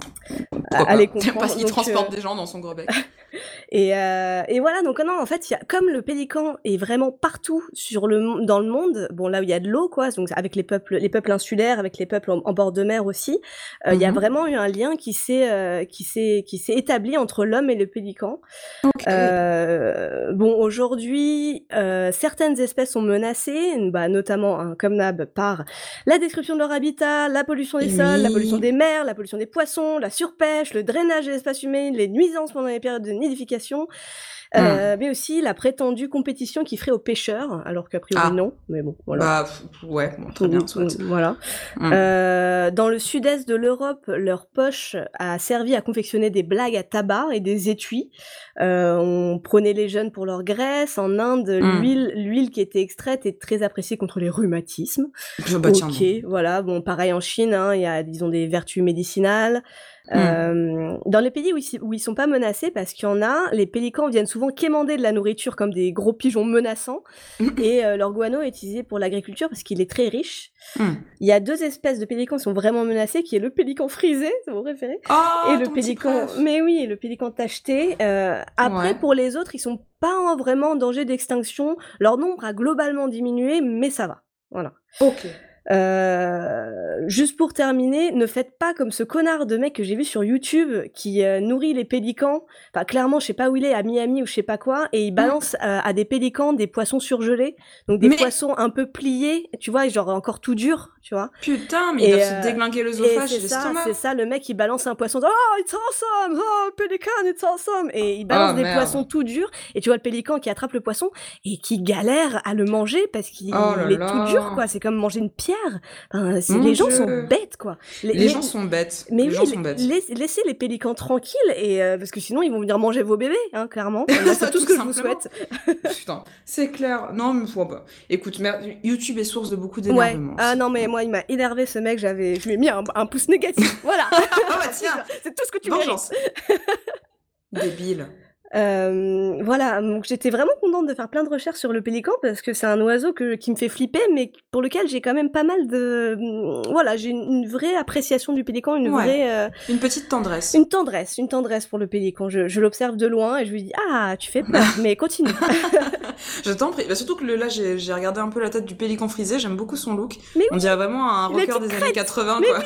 Allez comprendre. Parce qu'il transporte des gens dans son gros bec. [LAUGHS] et, et, voilà, donc non, en fait, y a, comme le pélican est vraiment partout sur le, dans le monde, bon là où il y a de l'eau, quoi, donc avec les peuples, les peuples insulaires, avec les peuples en, bord de mer aussi, il y a mm-hmm. vraiment eu un lien qui s'est qui s'est qui s'est établi entre l'homme et le pélican. bon, aujourd'hui, euh, certaines espèces sont menacées, bah, notamment, hein, comme Nab, par la description de leur habitat, la pollution des sols, la pollution des mers, la pollution des poissons, la surpêche, le drainage de l'espace humain, les nuisances pendant les périodes de nidification. Mmh. Euh, mais aussi la prétendue compétition qui ferait aux pêcheurs, alors qu'a priori ah. non, mais bon, voilà. Bah, ouais, très bien, soit. Voilà. Mmh. Euh, dans le sud-est de l'Europe, leur poche a servi à confectionner des blagues à tabac et des étuis. Euh, on prenait les jeunes pour leur graisse. En Inde, mmh. L'huile, l'huile qui était extraite est très appréciée contre les rhumatismes. Bah, ok, voilà. Bon, pareil en Chine, hein, il y a, disons, des vertus médicinales. Mmh. Euh, dans les pays où ils, où ils sont pas menacés, parce qu'il y en a, les pélicans viennent souvent quémander de la nourriture comme des gros pigeons menaçants, mmh. [LAUGHS] et euh, leur guano est utilisé pour l'agriculture parce qu'il est très riche. Mmh. Il y a deux espèces de pélicans qui sont vraiment menacés, qui est le pélican frisé, c'est mon préféré, oh, et le pélican, mais oui, le pélican tacheté. Euh, après, pour les autres, ils sont pas vraiment en danger d'extinction. Leur nombre a globalement diminué, mais ça va. Voilà. Ok. Euh, juste pour terminer, ne faites pas comme ce connard de mec que j'ai vu sur YouTube qui euh, nourrit les pélicans. Enfin, clairement, je sais pas où il est, à Miami ou je sais pas quoi, et il balance euh, à des pélicans des poissons surgelés, donc des poissons un peu pliés, tu vois, genre encore tout dur, tu vois. Putain, mais il doit se déglinguer l'œsophage et l'estomac. C'est ça, le mec il balance un poisson, oh it's awesome, oh pélican it's awesome, et il balance oh, des poissons tout durs, et tu vois le pélican qui attrape le poisson et qui galère à le manger parce qu'il oh est tout dur, quoi. C'est comme manger une pierre les gens sont bêtes, quoi. Les, gens sont bêtes. Mais les oui, gens sont bêtes. laissez les pélicans tranquilles, et, euh, parce que sinon, ils vont venir manger vos bébés, hein, clairement. [LAUGHS] C'est tout, ce que je vous souhaite. [LAUGHS] Putain, c'est clair. Non, mais faut pas. Écoute, YouTube est source de beaucoup d'énervement. Ah non, mais moi, il m'a énervé, ce mec. J'avais, je lui ai mis un, pouce négatif. Voilà. [LAUGHS] ah bah tiens, c'est tout ce que tu Vengeance. Débile. Euh, voilà, donc j'étais vraiment contente de faire plein de recherches sur le pélican parce que c'est un oiseau que, qui me fait flipper, mais pour lequel j'ai quand même pas mal de, mm, voilà, j'ai une, vraie appréciation du pélican, une vraie, euh, une petite tendresse, une tendresse, une tendresse pour le pélican. Je, je l'observe de loin et je lui dis ah tu fais peur, mais continue. [LAUGHS] je t'en prie. Bah, surtout que là j'ai regardé un peu la tête du pélican frisé, j'aime beaucoup son look. Mais On dirait vraiment un rocker des années 80 quoi.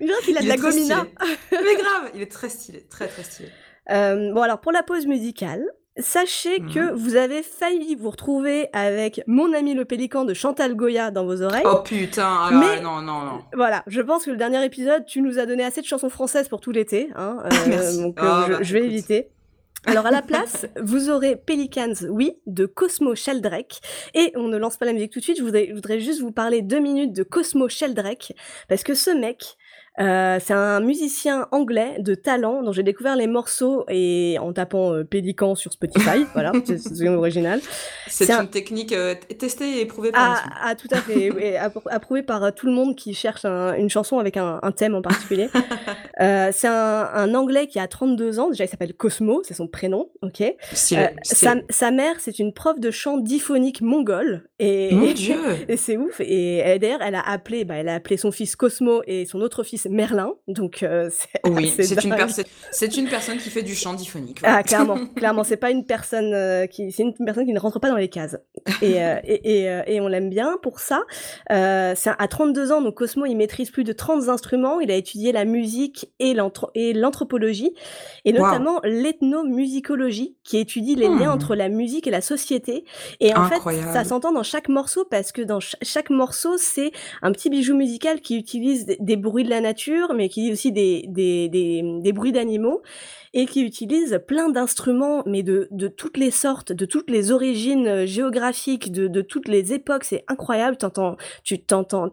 il a de la gomina. [LAUGHS] mais grave, il est très stylé, très très stylé. Euh, bon alors pour la pause musicale, sachez que mhm. vous avez failli vous retrouver avec mon ami le pélican de Chantal Goya dans vos oreilles. Oh putain, alors, Mais, non, non, non. Voilà, je pense que le dernier épisode, tu nous as donné assez de chansons françaises pour tout l'été. Hein, euh, Merci. Donc euh, oh, je, bah, je, vais éviter. Alors à la place, [LAUGHS] vous aurez Pelicans, oui, de Cosmo Sheldrake. Et on ne lance pas la musique tout de suite, je voudrais, je voudrais juste vous parler deux minutes de Cosmo Sheldrake, parce que ce mec, euh, c'est un musicien anglais de talent dont j'ai découvert les morceaux et en tapant euh, Pélican sur Spotify. [LAUGHS] voilà, c'est original. C'est une technique euh, testée et éprouvée par. Ah, ah, tout à fait, approuvée par euh, tout le monde qui cherche une chanson avec un, un thème en particulier. [LAUGHS] c'est un, anglais qui a 32 ans. Déjà, il s'appelle Cosmo, c'est son prénom. Ok. Sa, sa, mère, c'est une prof de chant diphonique mongole. Et, Mon [LAUGHS] Dieu. Et c'est ouf. Et, d'ailleurs, elle a appelé, bah, elle a appelé son fils Cosmo et son autre fils Merlin. Donc, euh, [LAUGHS] oui, c'est une, c'est une personne qui fait du chant diphonique. Ah, clairement, [LAUGHS] clairement, c'est pas une personne euh, qui, c'est une personne qui ne rentre pas dans les cases. Et, euh, et, et, on l'aime bien pour ça. c'est à 32 ans, donc Cosmo, il maîtrise plus de 30 instruments. Il a étudié la musique et l'anthropologie, et notamment l'ethnomusicologie, qui étudie les liens hmm. entre la musique et la société. Et en fait, ça s'entend dans chaque morceau parce que dans chaque morceau, c'est un petit bijou musical qui utilise des bruits de la nature mais qui aussi des, des, des, bruits d'animaux, et qui utilise plein d'instruments, mais de, de toutes les sortes, de toutes les origines euh, géographiques, de, de toutes les époques. C'est incroyable. Tu t'entends,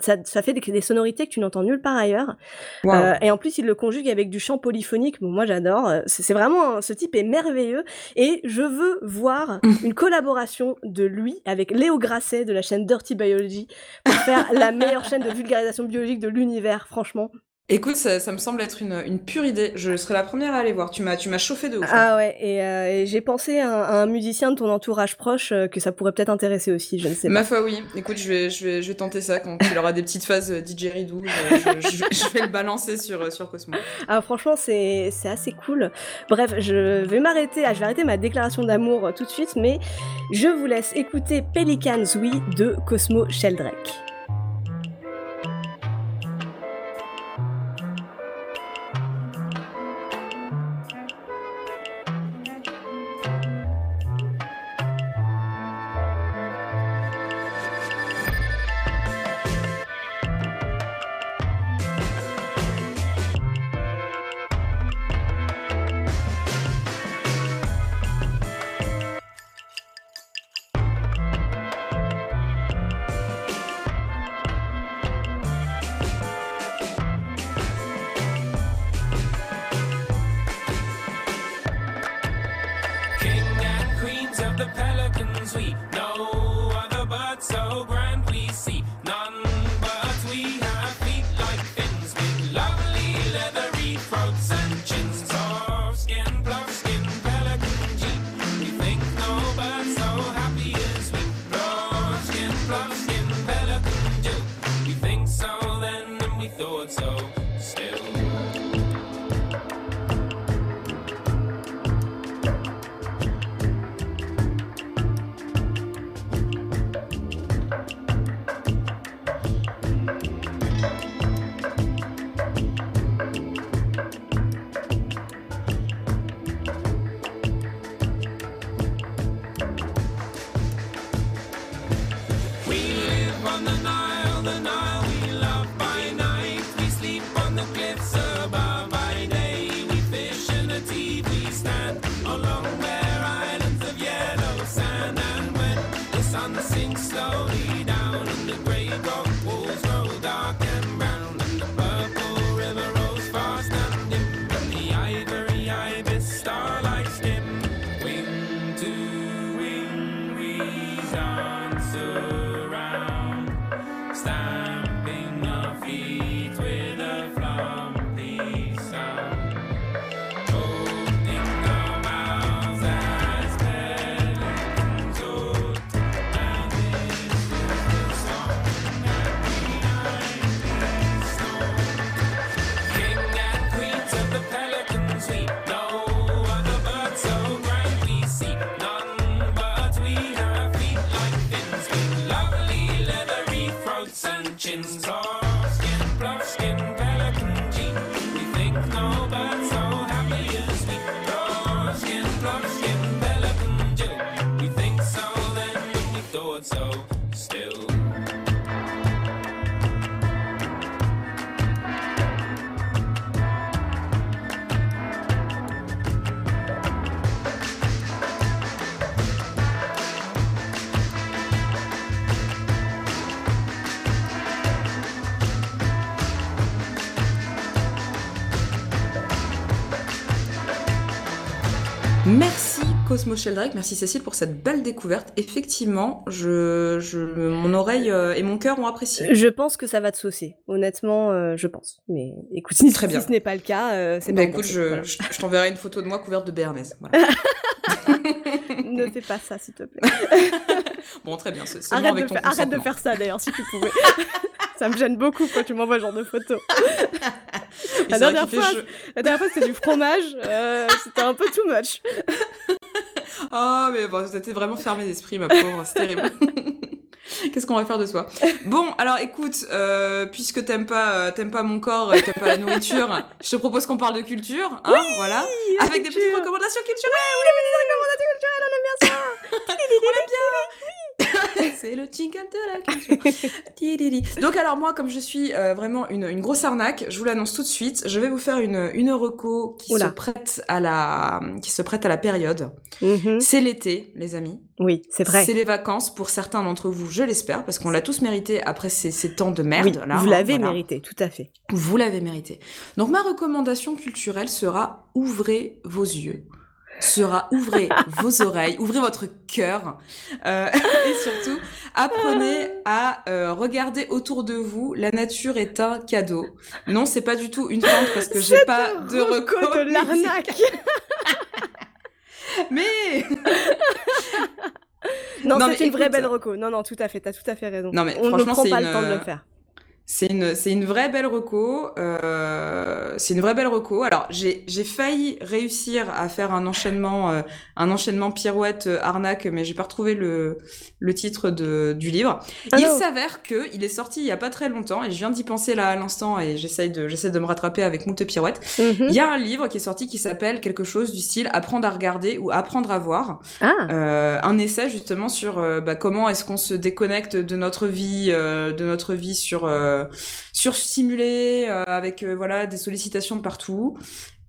ça, ça, fait des, sonorités que tu n'entends nulle part ailleurs. Euh, et en plus, il le conjugue avec du chant polyphonique. Bon, moi, j'adore. Euh, c'est vraiment, ce type est merveilleux. Et je veux voir [LAUGHS] une collaboration de lui avec Léo Grasset de la chaîne Dirty Biology pour faire la meilleure chaîne de vulgarisation biologique de l'univers, franchement. Écoute, ça, me semble être une, pure idée. Je serai la première à aller voir. Tu m'as, tu m'as chauffé de ouf. Ah ouais, et, euh, j'ai pensé à, un musicien de ton entourage proche euh, que ça pourrait peut-être intéresser aussi, je ne sais pas. Ma foi, oui. Écoute, je vais, je vais, je vais tenter ça quand il aura des petites phases euh, DJ Ridou. Je, vais le balancer sur, sur Cosmo. Ah, franchement, c'est, c'est assez cool. Bref, je vais m'arrêter, je vais arrêter ma déclaration d'amour tout de suite, mais je vous laisse écouter Pelicans Oui de Cosmo Sheldrake. Sheldrake, merci Cécile pour cette belle découverte. Effectivement, je, je, mon oreille euh, et mon cœur ont apprécié. Je pense que ça va te saucer, honnêtement, euh, je pense. Mais écoute, [LAUGHS] si, Très bien. ce n'est pas le cas, euh, c'est bah, écoute, je, je, t'enverrai une photo de moi couverte de béarnaise. [LAUGHS] ne fais pas ça, s'il te plaît. [LAUGHS] bon, très bien. Arrête, de, arrête de faire ça, d'ailleurs, si tu pouvais. ça me gêne beaucoup quand tu m'envoies ce genre de photos. la, dernière fois, la dernière fois, c'était du fromage. c'était un peu too much. Oh, mais bon, vous êtes vraiment fermé d'esprit, ma pauvre, c'est terrible. [LAUGHS] Qu'est-ce qu'on va faire de soi? Bon, alors écoute, euh, puisque t'aimes pas, euh, t'aimes pas mon corps, et t'aimes pas la nourriture, [LAUGHS] je te propose qu'on parle de culture, hein, voilà, avec des petites recommandations culturelles. Oui, des petites recommandations culturelles, on aime bien ça. [LAUGHS] on aime bien. [LAUGHS] c'est le jingle de la culture. Donc alors moi, comme je suis euh, vraiment une, une, grosse arnaque, je vous l'annonce tout de suite. Je vais vous faire une une reco qui se prête à la qui se prête à la période. Mm-hmm. C'est l'été, les amis. Oui, c'est vrai. C'est les vacances pour certains d'entre vous, je l'espère, parce qu'on l'a tous mérité après ces, ces temps de merde. Oui, vous l'avez mérité, tout à fait. Vous l'avez mérité. Donc ma recommandation culturelle sera ouvrez vos yeux sera ouvrez [LAUGHS] vos oreilles, ouvrez votre cœur euh, [LAUGHS] et surtout apprenez à euh, regarder autour de vous. La nature est un cadeau. Non, c'est pas du tout une fente parce que j'ai pas de recours de l'arnaque. [LAUGHS] Mais non, c'est une vraie belle reco. Non, non, tout à fait, t'as tout à fait raison. Non, mais On ne franchement, prend c'est pas une... le temps de le faire. C'est une, c'est une vraie belle reco. Euh, c'est une vraie belle reco. Alors, j'ai, j'ai failli réussir à faire un enchaînement, euh, un enchaînement pirouette euh, arnaque, mais j'ai pas retrouvé le, le titre de, du livre. Ah il s'avère que il est sorti il y a pas très longtemps et je viens d'y penser là à l'instant et j'essaye de, j'essaie de me rattraper avec moult pirouettes. Mhm. Il y a un livre qui est sorti qui s'appelle quelque chose du style Apprendre à regarder ou Apprendre à voir. Ah, Euh, un essai justement sur euh, bah, comment est-ce qu'on se déconnecte de notre vie, euh, de notre vie sur euh, surstimulée euh, avec euh, voilà des sollicitations de partout.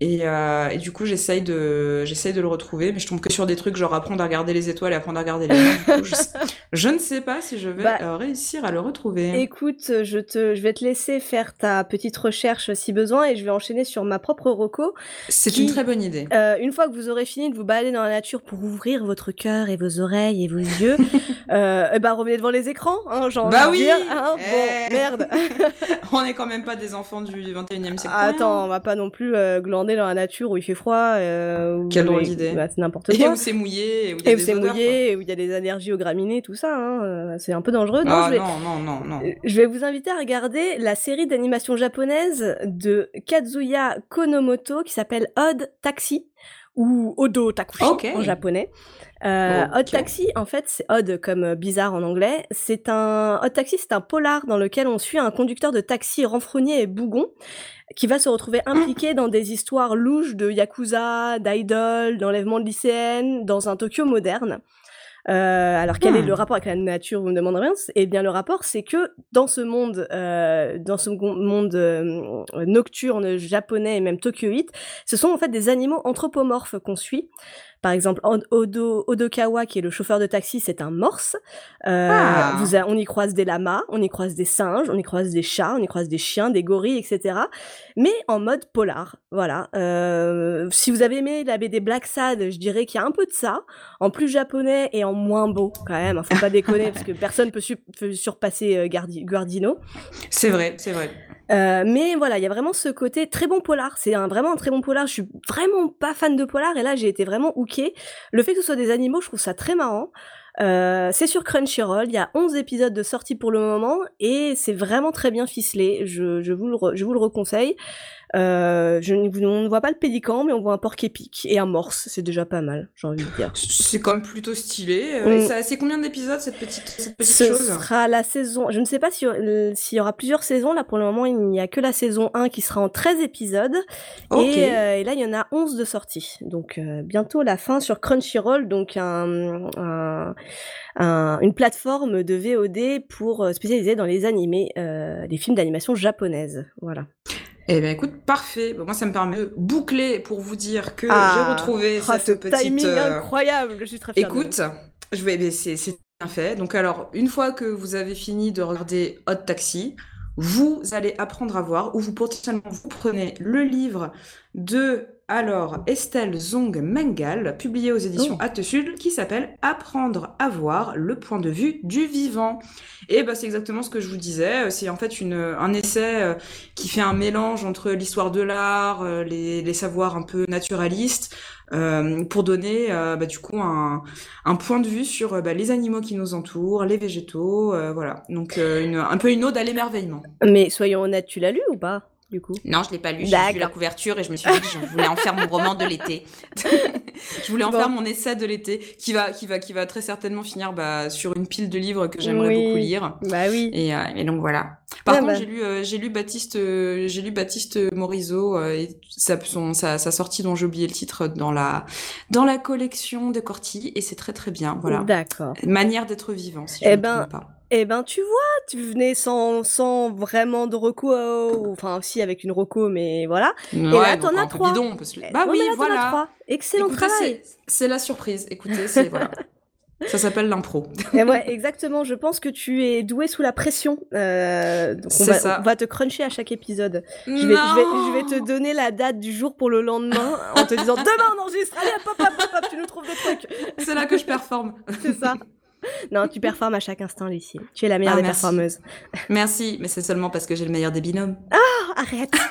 Et, euh, et du coup, j'essaye de, j'essaye de le retrouver, mais je tombe que sur des trucs genre apprendre à regarder les étoiles et apprendre à regarder les coup, je, je ne sais pas si je vais Bah, euh, réussir à le retrouver. écoute, je te, je vais te laisser faire ta petite recherche si besoin et je vais enchaîner sur ma propre reco. C'est une très bonne idée. Euh, une fois que vous aurez fini de vous balader dans la nature pour ouvrir votre cœur et vos oreilles et vos yeux, [LAUGHS] euh, eh ben revenez devant les écrans, hein, j'ai envie Bah oui dire, hein, Eh. bon, merde. [LAUGHS] On n'est quand même pas des enfants du 21e siècle. Attends, on va pas non plus euh, dans la nature où il fait froid. Euh, où Quelle drôle les- d'idée. bah, c'est n'importe [LAUGHS] Et où c'est mouillé, et où il y a Et où des c'est odeurs, mouillé, et où il y a des allergies aux graminées, tout ça. Hein, euh, c'est un peu dangereux. Non, Ah je vais, non, non, non, non. Euh, Je vais vous inviter à regarder la série d'animation japonaise de Kazuya Konomoto qui s'appelle Odd Taxi ou Odo Takushi en japonais. Euh. Odd Taxi, en fait, c'est odd comme euh, bizarre en anglais. C'est un Odd Taxi, c'est un polar dans lequel on suit un conducteur de taxi renfrogné et bougon qui va se retrouver impliqué dans des histoires louches de yakuza, d'idoles, d'enlèvement de lycéennes dans un Tokyo moderne. Euh, alors quel est Hmm. le rapport avec la nature? Vous me demandez rien. Eh bien le rapport, c'est que dans ce monde, euh, dans ce monde euh, nocturne japonais et même tokyoïte, ce sont en fait des animaux anthropomorphes qu'on suit. Par exemple, Od- Odo, Odokawa, qui est le chauffeur de taxi, c'est un morse. Euh, Ah. vous a- on y croise des lamas, on y croise des singes, on y croise des chats, on y croise des chiens, des gorilles, etc. Mais en mode polar. Voilà. Euh, si vous avez aimé la BD Black Sad, je dirais qu'il y a un peu de ça, en plus japonais et en moins beau quand même. hein, Faut pas déconner [LAUGHS] parce que personne peut, su- peut surpasser euh, Guardino. C'est vrai, c'est vrai. Euh, mais voilà, il y a vraiment ce côté très bon polar. C'est un, vraiment un très bon polar. Je suis vraiment pas fan de polar et là j'ai été vraiment hooké. Le fait que ce soit des animaux, je trouve ça très marrant. Euh, c'est sur Crunchyroll, il y a 11 épisodes de sortie pour le moment et c'est vraiment très bien ficelé. Je, vous, le je vous le reconseille. Euh, je, ne- on ne voit pas le pélican, mais on voit un porc épic et un morse. C'est déjà pas mal, j'ai envie de dire. C'est quand même plutôt stylé. Euh, Mm. C'est combien d'épisodes cette petite, cette petite Ce chose sera la saison. Je ne sais pas si- euh, s'il y aura plusieurs saisons. Là, pour le moment, il n'y a que la saison 1 qui sera en 13 épisodes. Et, euh, et là, il y en a 11 de sortie. Donc, euh, bientôt la fin sur Crunchyroll, donc un, un- un- une plateforme de VOD pour spécialiser dans les animés, les films d'animation japonaises. Voilà. Eh bien, écoute, parfait. Moi, ça me permet de boucler pour vous dire que Ah, j'ai retrouvé ce cette petite. timing euh, incroyable. Je suis très fière. Écoute, je vais, c'est c'est bien fait. Donc, alors, une fois que vous avez fini de regarder Hot Taxi, vous allez apprendre à voir, ou vous potentiellement vous prenez le livre de alors Estelle Zong Mengal, publié aux éditions Oh. Actes Sud, qui s'appelle Apprendre à voir le point de vue du vivant. Et bah, c'est exactement ce que je vous disais. C'est en fait une, un essai euh, qui fait un mélange entre l'histoire de l'art, euh, les, les savoirs un peu naturalistes, euh, pour donner euh, bah, du coup un, un point de vue sur euh, bah, les animaux qui nous entourent, les végétaux, euh, voilà. Donc euh, une, un peu une ode à l'émerveillement. Mais soyons honnêtes, tu l'as lu ou pas? Du coup Non, je l'ai pas lu. J'ai vu la couverture et je me suis dit que je voulais en faire mon roman de l'été. [LAUGHS] je voulais en Bon. faire mon essai de l'été, qui va, qui va, qui va très certainement finir bah, sur une pile de livres que j'aimerais Oui. beaucoup lire. Bah oui. Et, euh, et donc voilà. Par Ah contre, bah. j'ai lu, euh, j'ai lu Baptiste, euh, j'ai lu Baptiste Morisot et sa, son, sa, sa sortie dont j'ai oublié le titre dans la, dans la collection de Corti et c'est très très bien. Voilà. D'accord. Manière d'être vivant, si je Eh ne ben, pas. Eh ben, tu vois, tu venais sans, sans vraiment de reco, euh, enfin, aussi avec une reco, mais voilà. Ouais, là, donc t'en as trois. bidon, on peut se le- Bah Non, oui, là, as voilà. trois. Excellent Écoutez, travail. c'est- la surprise. Écoutez, c'est voilà. Ça s'appelle l'impro. [LAUGHS] ouais, exactement. Je pense que tu es doué sous la pression. Euh, donc on va, ça. on va te cruncher à chaque épisode. Je vais, Non je, vais, je vais te donner la date du jour pour le lendemain en te disant [LAUGHS] demain on enregistre. Allez, hop, hop, hop, hop, tu nous trouves des trucs. C'est là que je performe. C'est ça. [LAUGHS] Non, tu performes à chaque instant, Lucie. Tu es la meilleure Ah, des merci. performeuses. Merci, mais c'est seulement parce que j'ai le meilleur des binômes. Oh, arrête. [LAUGHS]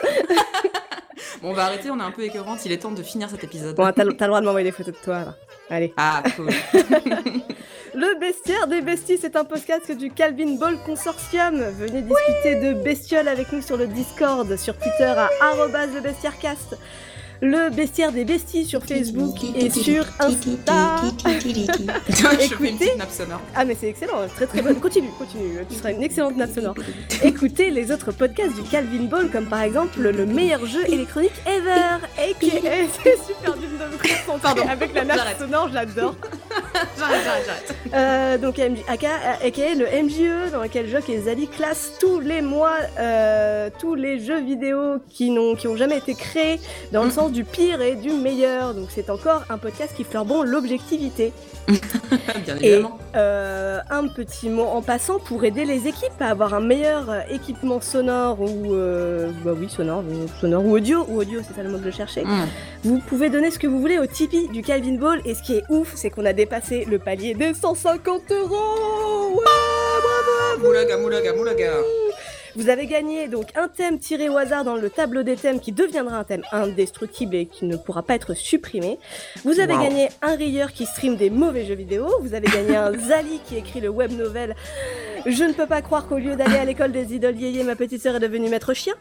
Bon, on va arrêter, on est un peu écœurante, il est temps de finir cet épisode. Bon, t'as le droit de m'envoyer des photos de toi. Là. Allez. Ah, cool. [LAUGHS] Le bestiaire des besties, c'est un podcast du Calvin Ball Consortium. Venez discuter de bestioles avec nous sur le Discord, sur Twitter à arrobase le bestiaire des besties sur Facebook et sur Insta. Écoutez. Ah mais c'est excellent, très très bonne. Continue, continue. Tu seras une excellente nappe sonore. Écoutez les autres podcasts du Calvin Ball, comme par exemple le meilleur jeu électronique ever, aka [LAUGHS] c'est super dur de me concentrer Pardon, avec la nappe sonore, j'adore. [LAUGHS] J'arrête, j'arrête, j'arrête. Euh, donc MJ, aka, aka le MJE dans lequel Jock et Zali classent tous les mois euh, tous les jeux vidéo qui n'ont qui ont jamais été créés dans le Mm. sens du pire et du meilleur. Donc c'est encore un podcast qui fleure bon l'objectivité. [LAUGHS] Bien Et évidemment. euh, un petit mot en passant pour aider les équipes à avoir un meilleur équipement sonore ou euh, bah oui sonore sonore ou audio ou audio c'est ça le mot que je cherchais. Mmh. Vous pouvez donner ce que vous voulez au Tipeee du Calvin Ball et ce qui est ouf c'est qu'on a dépassé le palier des 150 euros. Ouais, bravo. Moulaga, moulaga, moulaga. Vous avez gagné donc un thème tiré au hasard dans le tableau des thèmes qui deviendra un thème indestructible et qui ne pourra pas être supprimé. Vous avez Wow. gagné un rayeur qui stream des mauvais jeux vidéo. Vous avez gagné un [LAUGHS] Zali qui écrit le web novel. Je ne peux pas croire qu'au lieu d'aller à l'école des idoles yéyé, ma petite sœur est devenue maître chien.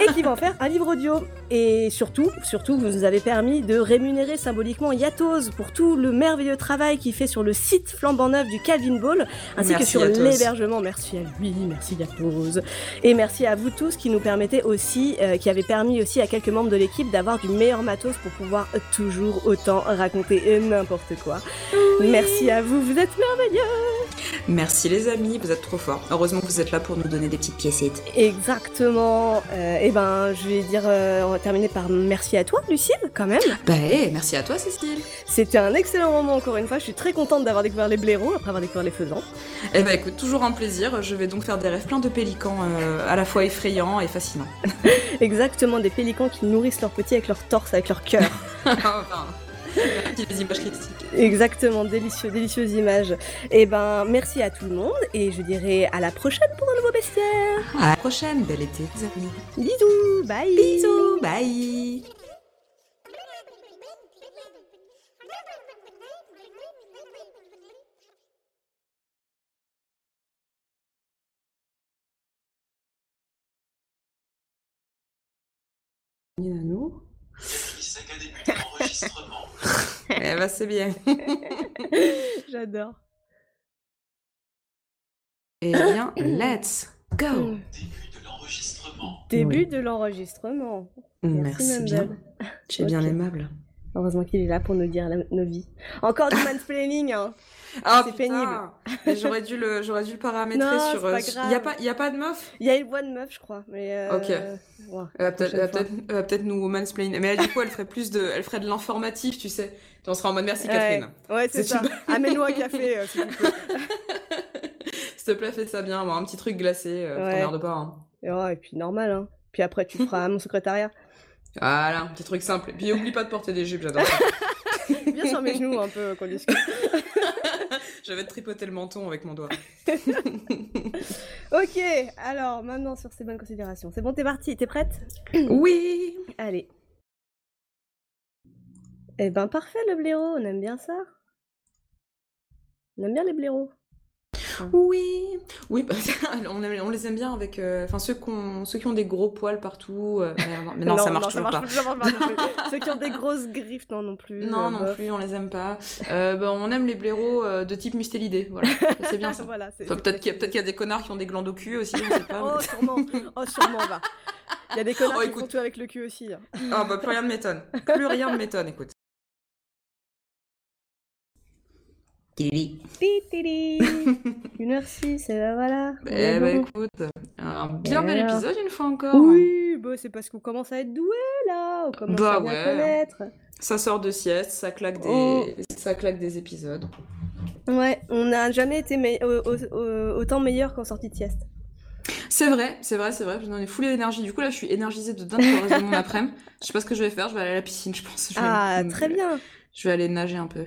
Et qui va en faire un livre audio. Et surtout, surtout, vous nous avez permis de rémunérer symboliquement Yatos pour tout le merveilleux travail qu'il fait sur le site flambant neuf du Calvin Ball, ainsi que sur l'hébergement. Merci à lui, merci Yatos. Et merci à vous tous qui nous permettez aussi, euh, qui avez permis aussi à quelques membres de l'équipe d'avoir du meilleur matos pour pouvoir toujours autant raconter n'importe quoi. Merci à vous, vous êtes merveilleux. Merci les amis, vous êtes trop forts. Heureusement que vous êtes là pour nous donner des petites piécettes. Exactement. Euh, et ben, je vais dire, euh, on va terminer par merci à toi, Lucille, quand même. Bah, hé, merci à toi Cécile. C'était un excellent moment encore une fois. Je suis très contente d'avoir découvert les blaireaux après avoir découvert les faisans. Eh bah écoute, toujours un plaisir. Je vais donc faire des rêves pleins de pélicans euh, à la fois effrayants et fascinants. [LAUGHS] Exactement, des pélicans qui nourrissent leurs petits avec leur torse, avec leur cœur. [LAUGHS] [LAUGHS] enfin, [LAUGHS] des images critiques. Exactement, délicieux, délicieuses images. Et ben, merci à tout le monde et je dirais à la prochaine pour un nouveau bestiaire. À la prochaine, bel été les amis. Bisous, bye. Bisous, bye. Nanou. [LAUGHS] Eh bah c'est bien. [LAUGHS] J'adore. Eh bien, let's go. Mm. Début de l'enregistrement. Merci bien. Mumble. Tu es bien aimable. Heureusement qu'il est là pour nous dire la- nos vies. Encore du [LAUGHS] mansplaining, hein. Ah, C'est. [LAUGHS] Mais J'aurais dû le, j'aurais dû le paramétrer Non, sur. c'est pas euh, a pas, y a pas de meuf? Il y a une voix de meuf, je crois. Mais euh, Ok. ouais, Elle va peut-être, va peut-être nous mansplain. Mais elle, du coup, elle ferait plus de, elle ferait de l'informatif, tu sais. On sera en mode merci. Catherine. Ouais, c'est C'est ça. une- Amène-nous un café, euh, s'il vous plaît. [LAUGHS] S'il te plaît, fais ça bien. Un petit truc glacé. Euh, Ouais. T'emmerdes pas. Hein. Et, puis normal, hein. Puis après, tu feras mon secrétariat. Voilà, un petit truc simple. Et puis oublie pas de porter des jupes, j'adore ça. [LAUGHS] Viens sur mes genoux un peu qu'on discute. Je vais te tripoter le menton avec mon doigt. [LAUGHS] Ok, alors maintenant sur ces bonnes considérations. C'est bon, t'es parti, t'es prête? [COUGHS] Oui. Allez. Eh ben parfait le blaireau, on aime bien ça. On aime bien les blaireaux. Oui, oui, bah, [LAUGHS] on, aime- on les aime bien avec, euh, enfin ceux, qu'on- ceux qui ont des gros poils partout. euh, mais non, non, ça marche pas. ça marche [LAUGHS] pas non. Ceux qui ont des grosses griffes, non non plus. Non, euh, non bof. plus, on les aime pas. Bah, on aime les blaireaux de type mustélidé, voilà. C'est bien ça. voilà, c'est- Enfin, peut-être qu'il y, a- peut-être qu'il y a des connards qui ont des glandes au cul aussi, pas. Oh sûrement, oh sûrement va. Il y a des connards Oh, qui écoute. font tout avec le cul aussi. hein. Ah bah plus rien ne m'étonne. Plus rien ne m'étonne, écoute. Une heure six, et ben voilà. Eh bah écoute, un bien bel épisode une fois encore. Oui, bah c'est parce qu'on commence à être doué là, on commence Bah à ouais. connaître. Ça sort de sieste, ça claque des, Oh. ça claque des épisodes. Ouais, on n'a jamais été autant meilleur qu'en sortie de sieste. C'est vrai, c'est vrai, c'est vrai. J'en ai foulé l'énergie. Du coup, là, je suis énergisée de dingue pour le reste de mon [LAUGHS] après-midi. Je sais pas ce que je vais faire. Je vais aller à la piscine, je pense. ah, très bien. Je vais aller nager un peu.